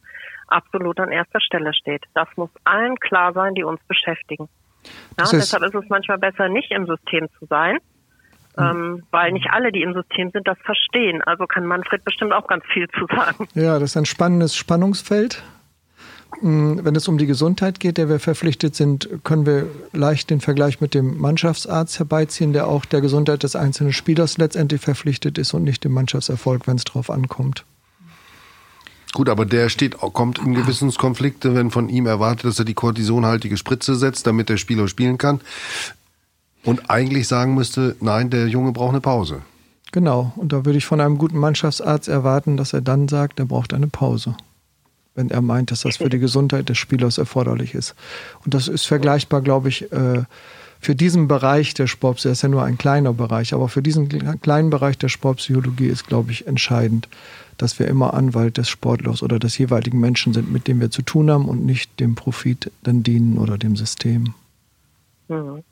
absolut an erster Stelle steht. Das muss allen klar sein, die uns beschäftigen. Ja, deshalb ist es manchmal besser, nicht im System zu sein, hm. ähm, weil nicht alle, die im System sind, das verstehen. Also kann Manfred bestimmt auch ganz viel zu sagen. Ja, das ist ein spannendes Spannungsfeld. Mm, wenn es um die Gesundheit geht, der wir verpflichtet sind, können wir leicht den Vergleich mit dem Mannschaftsarzt herbeiziehen, der auch der Gesundheit des einzelnen Spielers letztendlich verpflichtet ist und nicht dem Mannschaftserfolg, wenn es drauf ankommt. Gut, aber der steht, kommt in Gewissenskonflikte, wenn von ihm erwartet, dass er die kortisonhaltige Spritze setzt, damit der Spieler spielen kann. Und eigentlich sagen müsste, nein, der Junge braucht eine Pause. Genau, und da würde ich von einem guten Mannschaftsarzt erwarten, dass er dann sagt, er braucht eine Pause wenn er meint, dass das für die Gesundheit des Spielers erforderlich ist. Und das ist vergleichbar, glaube ich, äh, für diesen Bereich der Sportpsychologie, das ist ja nur ein kleiner Bereich, aber für diesen kleinen Bereich der Sportpsychologie ist, glaube ich, entscheidend, dass wir immer Anwalt des Sportlers oder des jeweiligen Menschen sind, mit dem wir zu tun haben und nicht dem Profit dann dienen oder dem System. Mhm.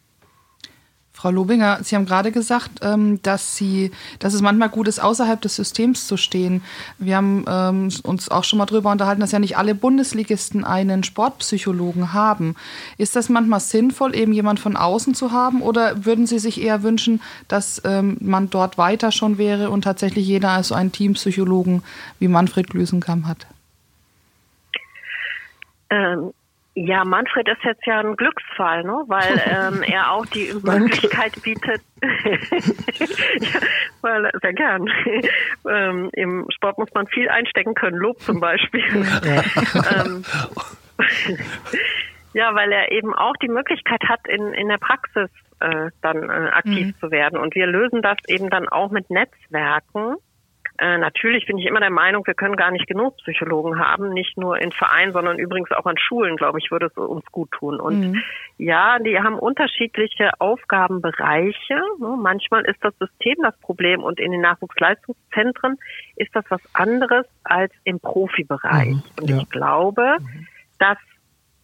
Frau Lobinger, Sie haben gerade gesagt, ähm, dass, Sie, dass es manchmal gut ist, außerhalb des Systems zu stehen. Wir haben ähm, uns auch schon mal darüber unterhalten, dass ja nicht alle Bundesligisten einen Sportpsychologen haben. Ist das manchmal sinnvoll, eben jemand von außen zu haben? Oder würden Sie sich eher wünschen, dass ähm, man dort weiter schon wäre und tatsächlich jeder also einen Teampsychologen wie Manfred Glüsenkamp hat? Ähm ja, Manfred ist jetzt ja ein Glücksfall, ne? weil ähm, er auch die Möglichkeit bietet, ja, weil, sehr gern. ähm, Im Sport muss man viel einstecken können, Lob zum Beispiel. Ja. ähm, ja, weil er eben auch die Möglichkeit hat, in, in der Praxis äh, dann äh, aktiv mhm. zu werden. Und wir lösen das eben dann auch mit Netzwerken äh, natürlich bin ich immer der Meinung, wir können gar nicht genug Psychologen haben, nicht nur in Vereinen, sondern übrigens auch an Schulen, glaube ich, würde es uns gut tun. Und mhm. ja, die haben unterschiedliche Aufgabenbereiche. Manchmal ist das System das Problem und in den Nachwuchsleistungszentren ist das was anderes als im Profibereich. Mhm. Und ja. ich glaube, mhm. dass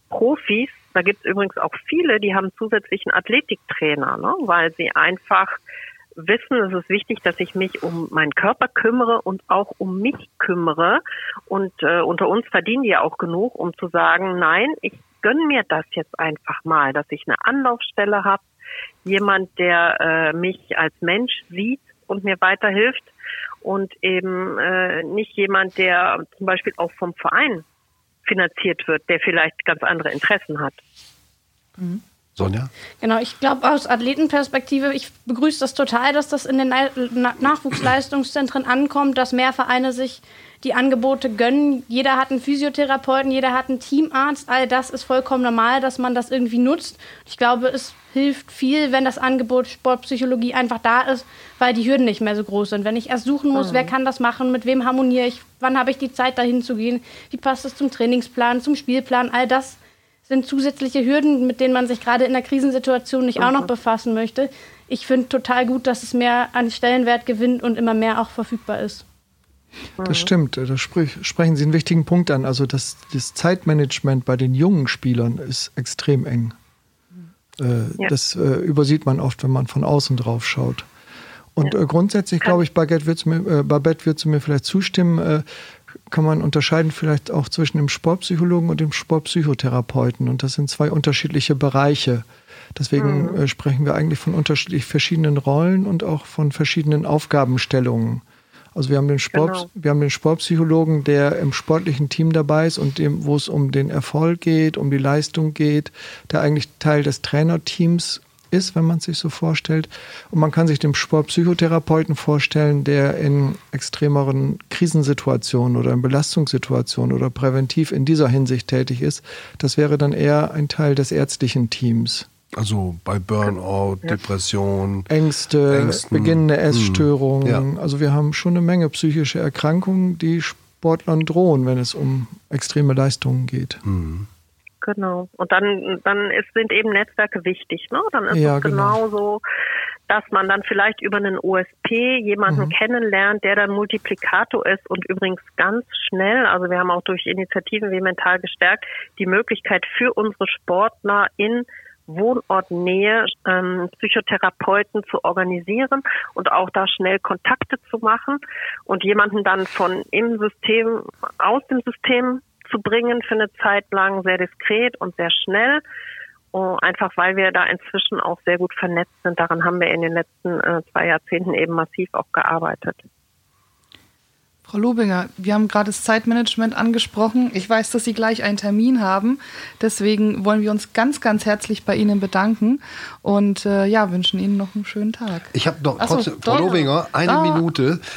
Profis, da gibt es übrigens auch viele, die haben zusätzlichen Athletiktrainer, ne? weil sie einfach wissen, es ist wichtig, dass ich mich um meinen Körper kümmere und auch um mich kümmere. Und äh, unter uns verdienen die ja auch genug, um zu sagen, nein, ich gönne mir das jetzt einfach mal, dass ich eine Anlaufstelle habe, jemand, der äh, mich als Mensch sieht und mir weiterhilft und eben äh, nicht jemand, der zum Beispiel auch vom Verein finanziert wird, der vielleicht ganz andere Interessen hat. Mhm. Sonja? Genau, ich glaube aus Athletenperspektive, ich begrüße das total, dass das in den Na Nachwuchsleistungszentren ankommt, dass mehr Vereine sich die Angebote gönnen. Jeder hat einen Physiotherapeuten, jeder hat einen Teamarzt. All das ist vollkommen normal, dass man das irgendwie nutzt. Ich glaube, es hilft viel, wenn das Angebot Sportpsychologie einfach da ist, weil die Hürden nicht mehr so groß sind. Wenn ich erst suchen muss, mhm. wer kann das machen, mit wem harmoniere ich, wann habe ich die Zeit, dahin zu gehen, wie passt es zum Trainingsplan, zum Spielplan, all das sind zusätzliche Hürden, mit denen man sich gerade in der Krisensituation nicht mhm. auch noch mhm. befassen möchte. Ich finde total gut, dass es mehr an Stellenwert gewinnt und immer mehr auch verfügbar ist. Das stimmt, da sprechen Sie einen wichtigen Punkt an. Also das, das Zeitmanagement bei den jungen Spielern ist extrem eng. Äh, ja. Das äh, übersieht man oft, wenn man von außen drauf schaut. Und ja. äh, grundsätzlich glaube ich, Babette wird, mir, äh, Babette wird mir vielleicht zustimmen, äh, kann man unterscheiden vielleicht auch zwischen dem Sportpsychologen und dem Sportpsychotherapeuten. Und das sind zwei unterschiedliche Bereiche. Deswegen mhm. Äh, sprechen wir eigentlich von unterschiedlich verschiedenen Rollen und auch von verschiedenen Aufgabenstellungen. Also wir haben den Sport, genau. wir haben den Sportpsychologen, der im sportlichen Team dabei ist und dem, wo es um den Erfolg geht, um die Leistung geht, der eigentlich Teil des Trainerteams ist, wenn man es sich so vorstellt. Und man kann sich den Sportpsychotherapeuten vorstellen, der in extremeren Krisensituationen oder in Belastungssituationen oder präventiv in dieser Hinsicht tätig ist. Das wäre dann eher ein Teil des ärztlichen Teams. Also bei Burnout, ja. Depression, Ängste, Ängsten. beginnende hm. Essstörungen. Ja. Also wir haben schon eine Menge psychische Erkrankungen, die Sportlern drohen, wenn es um extreme Leistungen geht. Mhm. Genau. Und dann, dann ist, sind eben Netzwerke wichtig. Ne? Dann ist ja, es genau. genauso, dass man dann vielleicht über einen OSP jemanden mhm. kennenlernt, der dann Multiplikator ist und übrigens ganz schnell, also wir haben auch durch Initiativen wie Mental gestärkt, die Möglichkeit für unsere Sportler in Wohnortnähe ähm, Psychotherapeuten zu organisieren und auch da schnell Kontakte zu machen und jemanden dann von im System, aus dem System zu bringen für eine Zeit lang sehr diskret und sehr schnell. Uh, einfach weil wir da inzwischen auch sehr gut vernetzt sind. Daran haben wir in den letzten äh, zwei Jahrzehnten eben massiv auch gearbeitet. Frau Lobinger, wir haben gerade das Zeitmanagement angesprochen. Ich weiß, dass Sie gleich einen Termin haben. Deswegen wollen wir uns ganz, ganz herzlich bei Ihnen bedanken und äh, ja, wünschen Ihnen noch einen schönen Tag. Ich habe noch trotzdem, Frau Lobinger, eine da. Minute.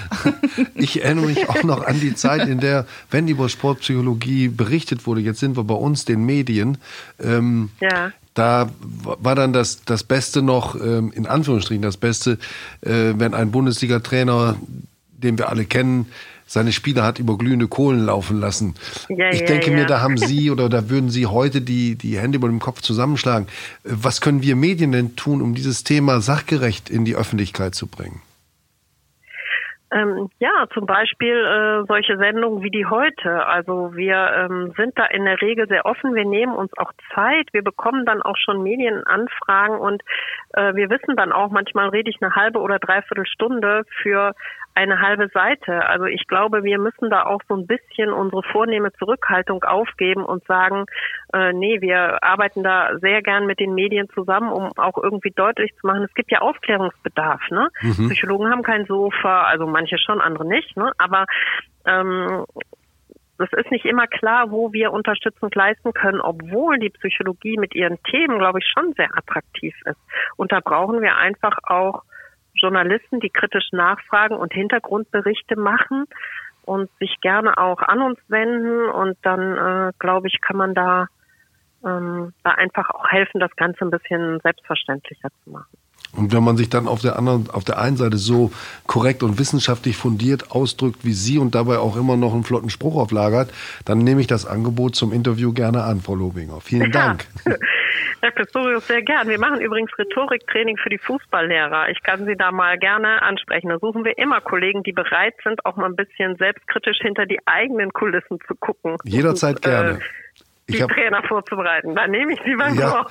Ich erinnere mich auch noch an die Zeit, in der, wenn über Sportpsychologie berichtet wurde, jetzt sind wir bei uns, den Medien. Ähm, ja da war dann das, das Beste noch, ähm, in Anführungsstrichen das Beste, äh, wenn ein Bundesliga-Trainer, den wir alle kennen, seine Spieler hat über glühende Kohlen laufen lassen. Ja, ich ja, denke ja. mir, da haben Sie oder da würden Sie heute die, die Hände über dem Kopf zusammenschlagen. Was können wir Medien denn tun, um dieses Thema sachgerecht in die Öffentlichkeit zu bringen? Ähm, ja, zum Beispiel äh, solche Sendungen wie die heute. Also wir ähm, sind da in der Regel sehr offen. Wir nehmen uns auch Zeit. Wir bekommen dann auch schon Medienanfragen und äh, wir wissen dann auch, manchmal rede ich eine halbe oder dreiviertel Stunde für eine halbe Seite. Also ich glaube, wir müssen da auch so ein bisschen unsere vornehme Zurückhaltung aufgeben und sagen, äh, nee, wir arbeiten da sehr gern mit den Medien zusammen, um auch irgendwie deutlich zu machen, es gibt ja Aufklärungsbedarf. Ne? Mhm. Psychologen haben kein Sofa, also manche schon, andere nicht. Ne? Aber ähm, es ist nicht immer klar, wo wir unterstützend leisten können, obwohl die Psychologie mit ihren Themen, glaube ich, schon sehr attraktiv ist. Und da brauchen wir einfach auch Journalisten, die kritisch nachfragen und Hintergrundberichte machen und sich gerne auch an uns wenden. Und dann, äh, glaube ich, kann man da, ähm, da einfach auch helfen, das Ganze ein bisschen selbstverständlicher zu machen. Und wenn man sich dann auf der anderen, auf der einen Seite so korrekt und wissenschaftlich fundiert ausdrückt wie Sie und dabei auch immer noch einen flotten Spruch auflagert, dann nehme ich das Angebot zum Interview gerne an, Frau Lobinger. Vielen Dank. Herr Pistorius, sehr gern. Wir machen übrigens Rhetoriktraining für die Fußballlehrer. Ich kann Sie da mal gerne ansprechen. Da suchen wir immer Kollegen, die bereit sind, auch mal ein bisschen selbstkritisch hinter die eigenen Kulissen zu gucken. Jederzeit und, äh, gerne. Die hab, Trainer vorzubereiten. Dann nehme ich Sie beim ja.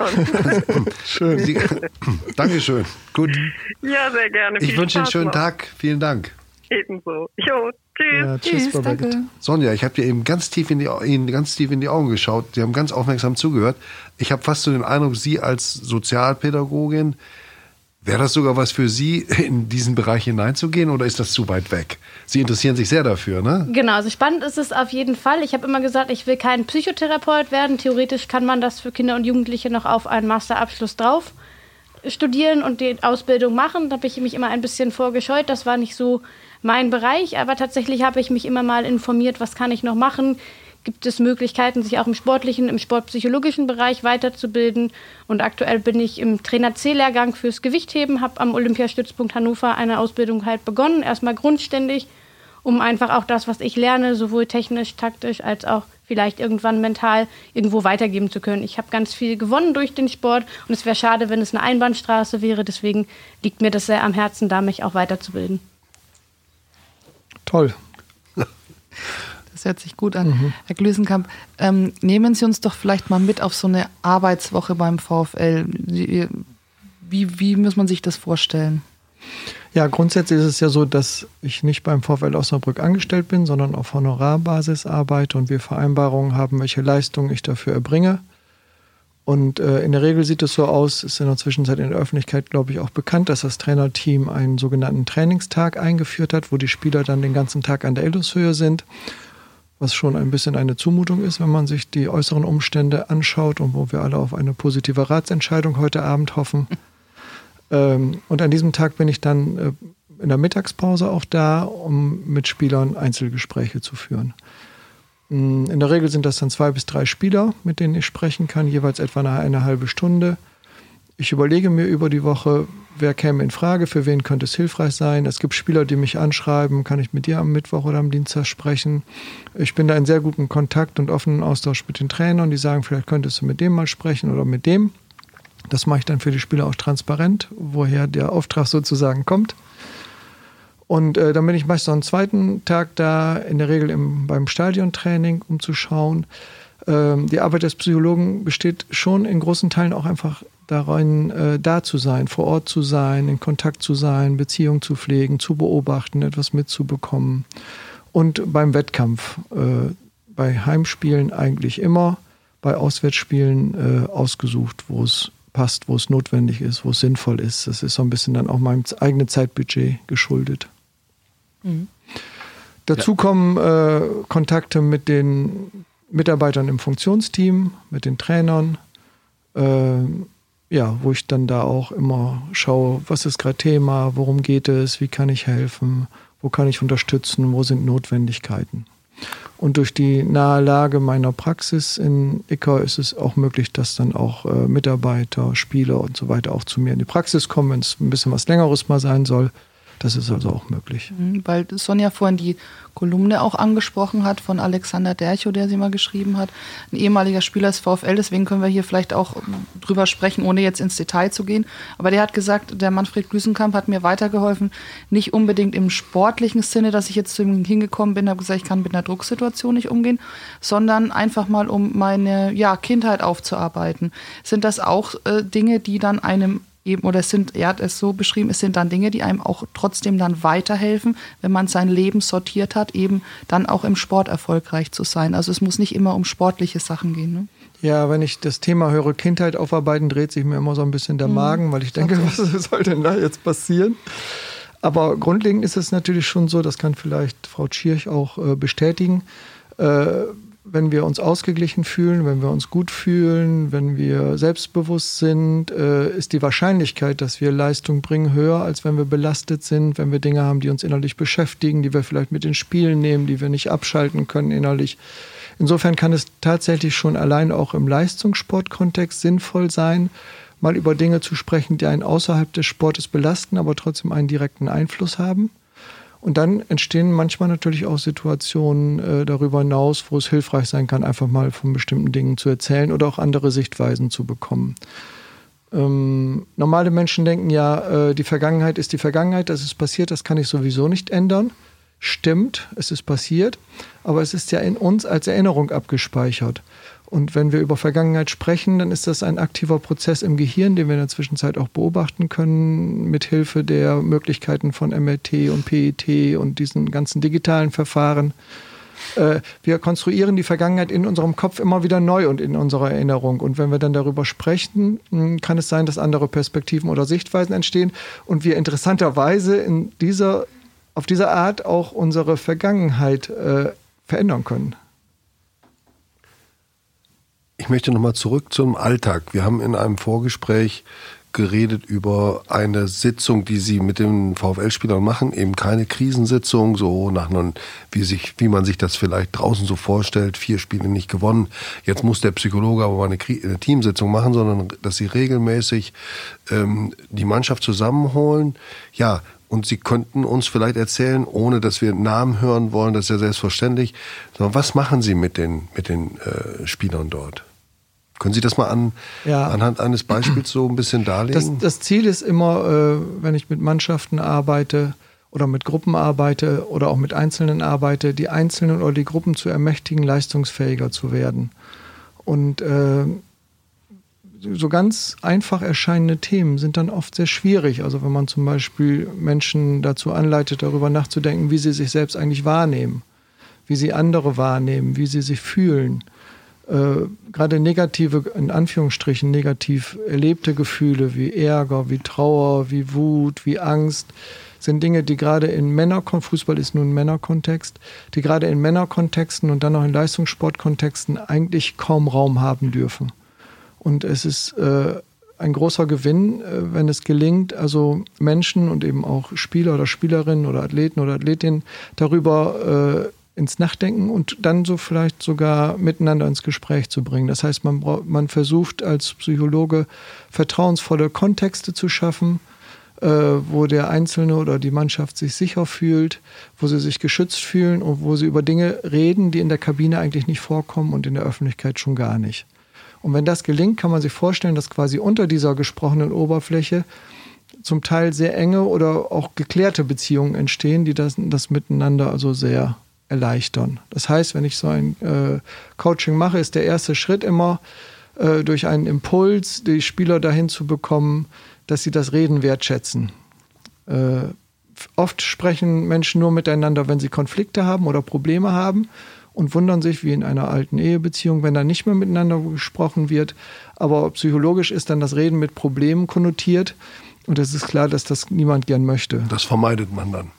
Schön. Sie, Dankeschön. Gut. Ja, sehr gerne. Ich wünsche Ihnen einen schönen noch. Tag. Vielen Dank. Ebenso. Jo, tschüss. Ja, tschüss, tschüss danke. Sonja, ich habe dir eben ganz tief, in die, Ihnen ganz tief in die Augen geschaut. Sie haben ganz aufmerksam zugehört. Ich habe fast so den Eindruck, Sie als Sozialpädagogin Wäre das sogar was für Sie, in diesen Bereich hineinzugehen oder ist das zu weit weg? Sie interessieren sich sehr dafür, ne? Genau, also spannend ist es auf jeden Fall. Ich habe immer gesagt, ich will kein Psychotherapeut werden. Theoretisch kann man das für Kinder und Jugendliche noch auf einen Masterabschluss drauf studieren und die Ausbildung machen. Da habe ich mich immer ein bisschen vorgescheut. Das war nicht so mein Bereich, aber tatsächlich habe ich mich immer mal informiert, was kann ich noch machen, gibt es Möglichkeiten, sich auch im sportlichen, im sportpsychologischen Bereich weiterzubilden. Und aktuell bin ich im Trainer C-Lehrgang fürs Gewichtheben, habe am Olympiastützpunkt Hannover eine Ausbildung halt begonnen, erstmal grundständig, um einfach auch das, was ich lerne, sowohl technisch, taktisch als auch vielleicht irgendwann mental irgendwo weitergeben zu können. Ich habe ganz viel gewonnen durch den Sport und es wäre schade, wenn es eine Einbahnstraße wäre. Deswegen liegt mir das sehr am Herzen, da mich auch weiterzubilden. Toll. Das hört sich gut an. Mhm. Herr Glüsenkamp, ähm, nehmen Sie uns doch vielleicht mal mit auf so eine Arbeitswoche beim VfL. Wie, wie muss man sich das vorstellen? Ja, grundsätzlich ist es ja so, dass ich nicht beim VfL Osnabrück angestellt bin, sondern auf Honorarbasis arbeite und wir Vereinbarungen haben, welche Leistungen ich dafür erbringe. Und äh, in der Regel sieht es so aus, ist in der Zwischenzeit in der Öffentlichkeit, glaube ich, auch bekannt, dass das Trainerteam einen sogenannten Trainingstag eingeführt hat, wo die Spieler dann den ganzen Tag an der Illushöhe sind was schon ein bisschen eine Zumutung ist, wenn man sich die äußeren Umstände anschaut und wo wir alle auf eine positive Ratsentscheidung heute Abend hoffen. ähm, und an diesem Tag bin ich dann äh, in der Mittagspause auch da, um mit Spielern Einzelgespräche zu führen. Mm, in der Regel sind das dann zwei bis drei Spieler, mit denen ich sprechen kann, jeweils etwa eine, eine halbe Stunde. Ich überlege mir über die Woche, wer käme in Frage, für wen könnte es hilfreich sein. Es gibt Spieler, die mich anschreiben, kann ich mit dir am Mittwoch oder am Dienstag sprechen. Ich bin da in sehr gutem Kontakt und offenen Austausch mit den Trainern, die sagen, vielleicht könntest du mit dem mal sprechen oder mit dem. Das mache ich dann für die Spieler auch transparent, woher der Auftrag sozusagen kommt. Und äh, dann bin ich meist noch einen zweiten Tag da, in der Regel im, beim Stadiontraining, um zu schauen. Ähm, die Arbeit des Psychologen besteht schon in großen Teilen auch einfach darin, äh, da zu sein, vor Ort zu sein, in Kontakt zu sein, Beziehungen zu pflegen, zu beobachten, etwas mitzubekommen. Und beim Wettkampf, äh, bei Heimspielen eigentlich immer, bei Auswärtsspielen äh, ausgesucht, wo es passt, wo es notwendig ist, wo es sinnvoll ist. Das ist so ein bisschen dann auch meinem eigenen Zeitbudget geschuldet. Mhm. Dazu ja. kommen äh, Kontakte mit den Mitarbeitern im Funktionsteam, mit den Trainern, äh, ja, wo ich dann da auch immer schaue, was ist gerade Thema, worum geht es, wie kann ich helfen, wo kann ich unterstützen, wo sind Notwendigkeiten. Und durch die nahe Lage meiner Praxis in Icker ist es auch möglich, dass dann auch äh, Mitarbeiter, Spieler und so weiter auch zu mir in die Praxis kommen, wenn es ein bisschen was längeres mal sein soll. Das ist also auch möglich. Mhm, weil Sonja vorhin die Kolumne auch angesprochen hat von Alexander Dercho, der sie mal geschrieben hat, ein ehemaliger Spieler des VfL, deswegen können wir hier vielleicht auch drüber sprechen, ohne jetzt ins Detail zu gehen. Aber der hat gesagt, der Manfred Glüsenkamp hat mir weitergeholfen, nicht unbedingt im sportlichen Sinne, dass ich jetzt zu ihm hingekommen bin, habe gesagt, ich kann mit einer Drucksituation nicht umgehen, sondern einfach mal um meine ja, Kindheit aufzuarbeiten. Sind das auch äh, Dinge, die dann einem eben, oder es sind, er hat es so beschrieben, es sind dann Dinge, die einem auch trotzdem dann weiterhelfen, wenn man sein Leben sortiert hat, eben dann auch im Sport erfolgreich zu sein. Also es muss nicht immer um sportliche Sachen gehen. Ne? Ja, wenn ich das Thema höre, Kindheit aufarbeiten, dreht sich mir immer so ein bisschen der mhm. Magen, weil ich denke, was soll denn da jetzt passieren? Aber grundlegend ist es natürlich schon so, das kann vielleicht Frau Tschirch auch äh, bestätigen. Wenn wir uns ausgeglichen fühlen, wenn wir uns gut fühlen, wenn wir selbstbewusst sind, äh, ist die Wahrscheinlichkeit, dass wir Leistung bringen, höher, als wenn wir belastet sind, wenn wir Dinge haben, die uns innerlich beschäftigen, die wir vielleicht mit den Spielen nehmen, die wir nicht abschalten können innerlich. Insofern kann es tatsächlich schon allein auch im Leistungssportkontext sinnvoll sein, mal über Dinge zu sprechen, die einen außerhalb des Sportes belasten, aber trotzdem einen direkten Einfluss haben. Und dann entstehen manchmal natürlich auch Situationen äh, darüber hinaus, wo es hilfreich sein kann, einfach mal von bestimmten Dingen zu erzählen oder auch andere Sichtweisen zu bekommen. Ähm, normale Menschen denken ja, äh, die Vergangenheit ist die Vergangenheit, das ist passiert, das kann ich sowieso nicht ändern. Stimmt, es ist passiert, aber es ist ja in uns als Erinnerung abgespeichert. Und wenn wir über Vergangenheit sprechen, dann ist das ein aktiver Prozess im Gehirn, den wir in der Zwischenzeit auch beobachten können, mit Hilfe der Möglichkeiten von MRT und PET und diesen ganzen digitalen Verfahren. Äh, wir konstruieren die Vergangenheit in unserem Kopf immer wieder neu und in unserer Erinnerung. Und wenn wir dann darüber sprechen, hm, kann es sein, dass andere Perspektiven oder Sichtweisen entstehen und wir interessanterweise in dieser, auf diese Art auch unsere Vergangenheit äh, verändern können. Ich möchte nochmal zurück zum Alltag. Wir haben in einem Vorgespräch geredet über eine Sitzung, die Sie mit den VfL-Spielern machen, eben keine Krisensitzung, so nach einem, wie, sich, wie man sich das vielleicht draußen so vorstellt, vier Spiele nicht gewonnen. Jetzt muss der Psychologe aber mal eine, eine Teamsitzung machen, sondern dass Sie regelmäßig ähm, die Mannschaft zusammenholen. Ja, und Sie könnten uns vielleicht erzählen, ohne dass wir Namen hören wollen, das ist ja selbstverständlich, sondern was machen Sie mit den, mit den äh, Spielern dort? Können Sie das mal an, ja. anhand eines Beispiels so ein bisschen darlegen? Das, das Ziel ist immer, äh, wenn ich mit Mannschaften arbeite oder mit Gruppen arbeite oder auch mit Einzelnen arbeite, die Einzelnen oder die Gruppen zu ermächtigen, leistungsfähiger zu werden. Und äh, so ganz einfach erscheinende Themen sind dann oft sehr schwierig. Also wenn man zum Beispiel Menschen dazu anleitet, darüber nachzudenken, wie sie sich selbst eigentlich wahrnehmen, wie sie andere wahrnehmen, wie sie sich fühlen. Äh, gerade negative, in Anführungsstrichen, negativ erlebte Gefühle wie Ärger, wie Trauer, wie Wut, wie Angst, sind Dinge, die gerade in Männerkontexten, Fußball ist nun ein Männerkontext, die gerade in Männerkontexten und dann auch in Leistungssportkontexten eigentlich kaum Raum haben dürfen. Und es ist äh, ein großer Gewinn, äh, wenn es gelingt, also Menschen und eben auch Spieler oder Spielerinnen oder Athleten oder Athletinnen darüber äh, ins Nachdenken und dann so vielleicht sogar miteinander ins Gespräch zu bringen. Das heißt, man, man versucht als Psychologe vertrauensvolle Kontexte zu schaffen, äh, wo der Einzelne oder die Mannschaft sich sicher fühlt, wo sie sich geschützt fühlen und wo sie über Dinge reden, die in der Kabine eigentlich nicht vorkommen und in der Öffentlichkeit schon gar nicht. Und wenn das gelingt, kann man sich vorstellen, dass quasi unter dieser gesprochenen Oberfläche zum Teil sehr enge oder auch geklärte Beziehungen entstehen, die das, das miteinander also sehr erleichtern. Das heißt, wenn ich so ein äh, Coaching mache, ist der erste Schritt immer äh, durch einen Impuls, die Spieler dahin zu bekommen, dass sie das Reden wertschätzen. Äh, oft sprechen Menschen nur miteinander, wenn sie Konflikte haben oder Probleme haben und wundern sich, wie in einer alten Ehebeziehung, wenn da nicht mehr miteinander gesprochen wird. Aber psychologisch ist dann das Reden mit Problemen konnotiert. Und es ist klar, dass das niemand gern möchte. Das vermeidet man dann.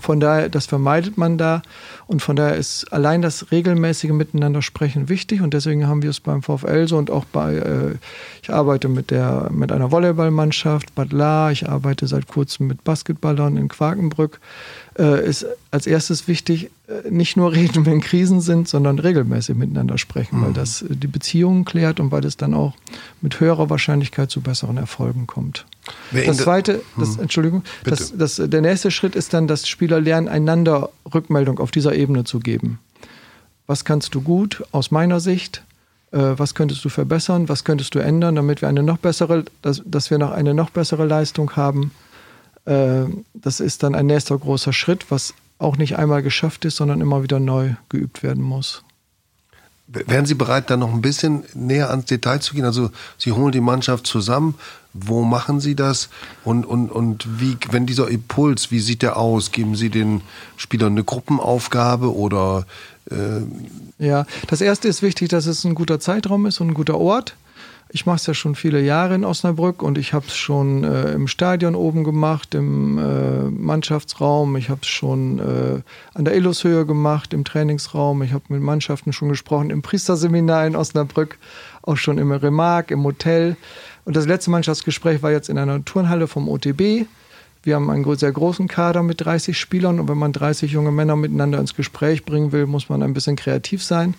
Von daher, das vermeidet man da. Und von daher ist allein das regelmäßige Miteinander sprechen wichtig. Und deswegen haben wir es beim VfL so und auch bei, äh, ich arbeite mit, der, mit einer Volleyballmannschaft, Bad La, ich arbeite seit kurzem mit Basketballern in Quakenbrück. Äh, ist als erstes wichtig, äh, nicht nur reden, wenn Krisen sind, sondern regelmäßig miteinander sprechen, mhm. weil das äh, die Beziehungen klärt und weil es dann auch mit höherer Wahrscheinlichkeit zu besseren Erfolgen kommt. Das zweite, das, hm. Entschuldigung, das, das, der nächste Schritt ist dann, dass Spieler lernen, einander Rückmeldung auf dieser Ebene zu geben. Was kannst du gut aus meiner Sicht? Äh, was könntest du verbessern? Was könntest du ändern, damit wir eine noch bessere, dass, dass wir noch eine noch bessere Leistung haben? Äh, das ist dann ein nächster großer Schritt, was auch nicht einmal geschafft ist, sondern immer wieder neu geübt werden muss. Wären Sie bereit, da noch ein bisschen näher ans Detail zu gehen? Also Sie holen die Mannschaft zusammen. Wo machen Sie das? Und, und, und wie, wenn dieser Impuls, wie sieht der aus? Geben Sie den Spielern eine Gruppenaufgabe oder? Äh ja, das erste ist wichtig, dass es ein guter Zeitraum ist und ein guter Ort. Ich mache es ja schon viele Jahre in Osnabrück und ich habe es schon äh, im Stadion oben gemacht, im äh, Mannschaftsraum. Ich habe es schon äh, an der Illushöhe gemacht, im Trainingsraum. Ich habe mit Mannschaften schon gesprochen, im Priesterseminar in Osnabrück, auch schon im Remark, im Hotel. Und das letzte Mannschaftsgespräch war jetzt in einer Turnhalle vom OTB. Wir haben einen sehr großen Kader mit 30 Spielern und wenn man 30 junge Männer miteinander ins Gespräch bringen will, muss man ein bisschen kreativ sein.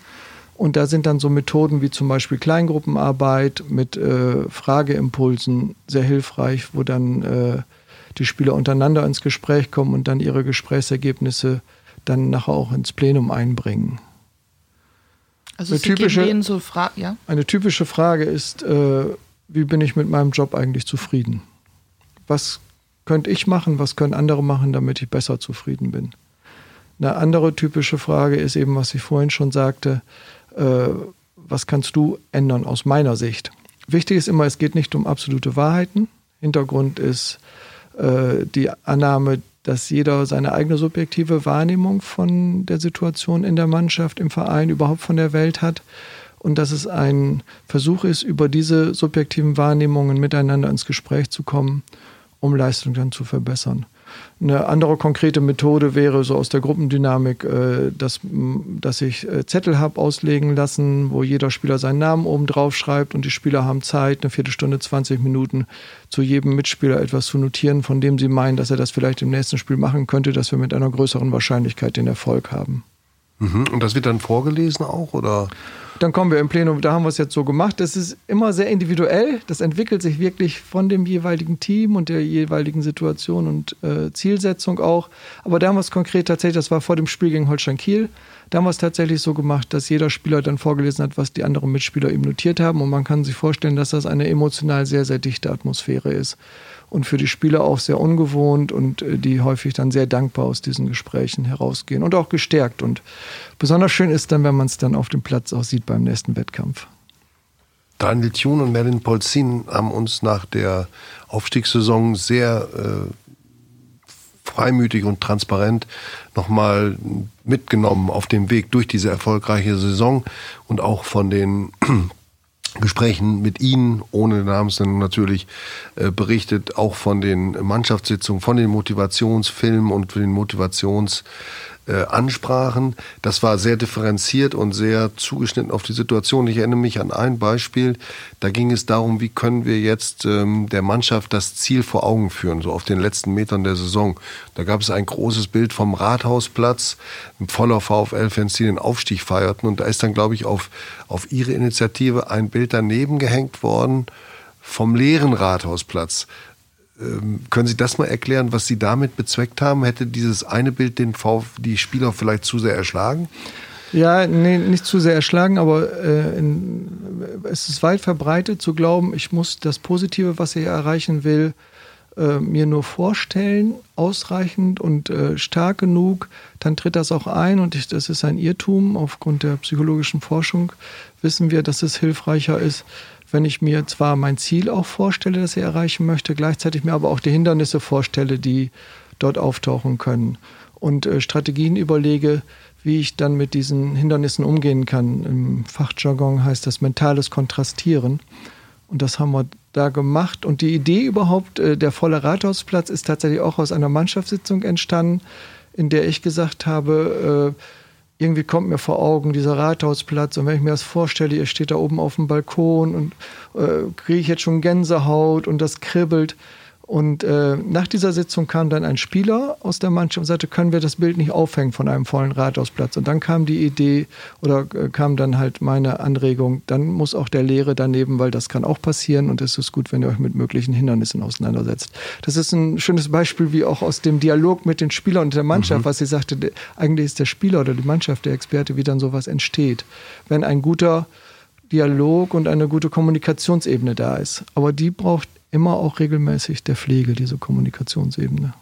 Und da sind dann so Methoden wie zum Beispiel Kleingruppenarbeit mit äh, Frageimpulsen sehr hilfreich, wo dann äh, die Spieler untereinander ins Gespräch kommen und dann ihre Gesprächsergebnisse dann nachher auch ins Plenum einbringen. Also eine typische, so ja? eine typische Frage ist, äh, wie bin ich mit meinem Job eigentlich zufrieden? Was könnte ich machen, was können andere machen, damit ich besser zufrieden bin? Eine andere typische Frage ist eben, was ich vorhin schon sagte, äh, was kannst du ändern aus meiner Sicht? Wichtig ist immer, es geht nicht um absolute Wahrheiten. Hintergrund ist äh, die Annahme, dass jeder seine eigene subjektive Wahrnehmung von der Situation in der Mannschaft, im Verein, überhaupt von der Welt hat und dass es ein Versuch ist, über diese subjektiven Wahrnehmungen miteinander ins Gespräch zu kommen um Leistung dann zu verbessern. Eine andere konkrete Methode wäre so aus der Gruppendynamik, äh, dass, dass ich äh, Zettel habe auslegen lassen, wo jeder Spieler seinen Namen oben drauf schreibt und die Spieler haben Zeit, eine Viertelstunde, 20 Minuten zu jedem Mitspieler etwas zu notieren, von dem sie meinen, dass er das vielleicht im nächsten Spiel machen könnte, dass wir mit einer größeren Wahrscheinlichkeit den Erfolg haben. Mhm. Und das wird dann vorgelesen auch, oder? Dann kommen wir im Plenum, da haben wir es jetzt so gemacht. Das ist immer sehr individuell. Das entwickelt sich wirklich von dem jeweiligen Team und der jeweiligen Situation und äh, Zielsetzung auch. Aber da haben wir es konkret tatsächlich, das war vor dem Spiel gegen Holstein Kiel, da haben wir es tatsächlich so gemacht, dass jeder Spieler dann vorgelesen hat, was die anderen Mitspieler ihm notiert haben. Und man kann sich vorstellen, dass das eine emotional sehr, sehr dichte Atmosphäre ist und für die Spieler auch sehr ungewohnt und äh, die häufig dann sehr dankbar aus diesen Gesprächen herausgehen und auch gestärkt. Und besonders schön ist dann, wenn man es dann auf dem Platz auch sieht beim nächsten Wettkampf. Daniel Thune und Merlin Polzin haben uns nach der Aufstiegssaison sehr äh, freimütig und transparent nochmal mitgenommen auf dem Weg durch diese erfolgreiche Saison und auch von den Gesprächen mit Ihnen, ohne Namensnennung natürlich, äh, berichtet, auch von den Mannschaftssitzungen, von den Motivationsfilmen und den Motivations- äh, ansprachen. Das war sehr differenziert und sehr zugeschnitten auf die Situation. Ich erinnere mich an ein Beispiel. Da ging es darum, wie können wir jetzt ähm, der Mannschaft das Ziel vor Augen führen, so auf den letzten Metern der Saison. Da gab es ein großes Bild vom Rathausplatz, voller VfL-Fans, die den Aufstieg feierten. Und da ist dann, glaube ich, auf, auf ihre Initiative ein Bild daneben gehängt worden vom leeren Rathausplatz. Ähm, können Sie das mal erklären, was Sie damit bezweckt haben? Hätte dieses eine Bild den VfL, die Spieler vielleicht zu sehr erschlagen? Ja, nee, nicht zu sehr erschlagen, aber äh, in, es ist weit verbreitet zu glauben, ich muss das Positive, was ich erreichen will, äh, mir nur vorstellen, ausreichend und äh, stark genug, dann tritt das auch ein und ich, das ist ein Irrtum. Aufgrund der psychologischen Forschung wissen wir, dass es hilfreicher ist, wenn ich mir zwar mein Ziel auch vorstelle, das ich erreichen möchte, gleichzeitig mir aber auch die Hindernisse vorstelle, die dort auftauchen können und äh, Strategien überlege, wie ich dann mit diesen Hindernissen umgehen kann. Im Fachjargon heißt das mentales Kontrastieren. Und das haben wir da gemacht. Und die Idee überhaupt, äh, der volle Rathausplatz, ist tatsächlich auch aus einer Mannschaftssitzung entstanden, in der ich gesagt habe, äh, irgendwie kommt mir vor Augen dieser Rathausplatz und wenn ich mir das vorstelle, ihr steht da oben auf dem Balkon und äh, kriege ich jetzt schon Gänsehaut und das kribbelt. Und äh, nach dieser Sitzung kam dann ein Spieler aus der Mannschaft und sagte, können wir das Bild nicht aufhängen von einem vollen Rathausplatz? Und dann kam die Idee oder äh, kam dann halt meine Anregung, dann muss auch der Lehre daneben, weil das kann auch passieren und es ist gut, wenn ihr euch mit möglichen Hindernissen auseinandersetzt. Das ist ein schönes Beispiel, wie auch aus dem Dialog mit den Spielern und der Mannschaft, mhm. was sie sagte, eigentlich ist der Spieler oder die Mannschaft der Experte, wie dann sowas entsteht. Wenn ein guter Dialog und eine gute Kommunikationsebene da ist. Aber die braucht immer auch regelmäßig der Pflege, diese Kommunikationsebene.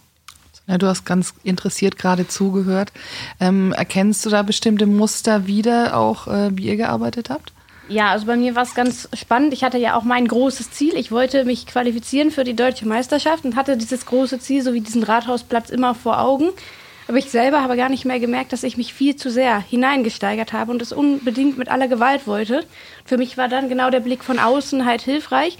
Ja, du hast ganz interessiert gerade zugehört. Ähm, erkennst du da bestimmte Muster wieder, auch äh, wie ihr gearbeitet habt? Ja, also bei mir war es ganz spannend. Ich hatte ja auch mein großes Ziel. Ich wollte mich qualifizieren für die deutsche Meisterschaft und hatte dieses große Ziel, so wie diesen Rathausplatz, immer vor Augen. Aber ich selber habe gar nicht mehr gemerkt, dass ich mich viel zu sehr hineingesteigert habe und es unbedingt mit aller Gewalt wollte. Für mich war dann genau der Blick von außen halt hilfreich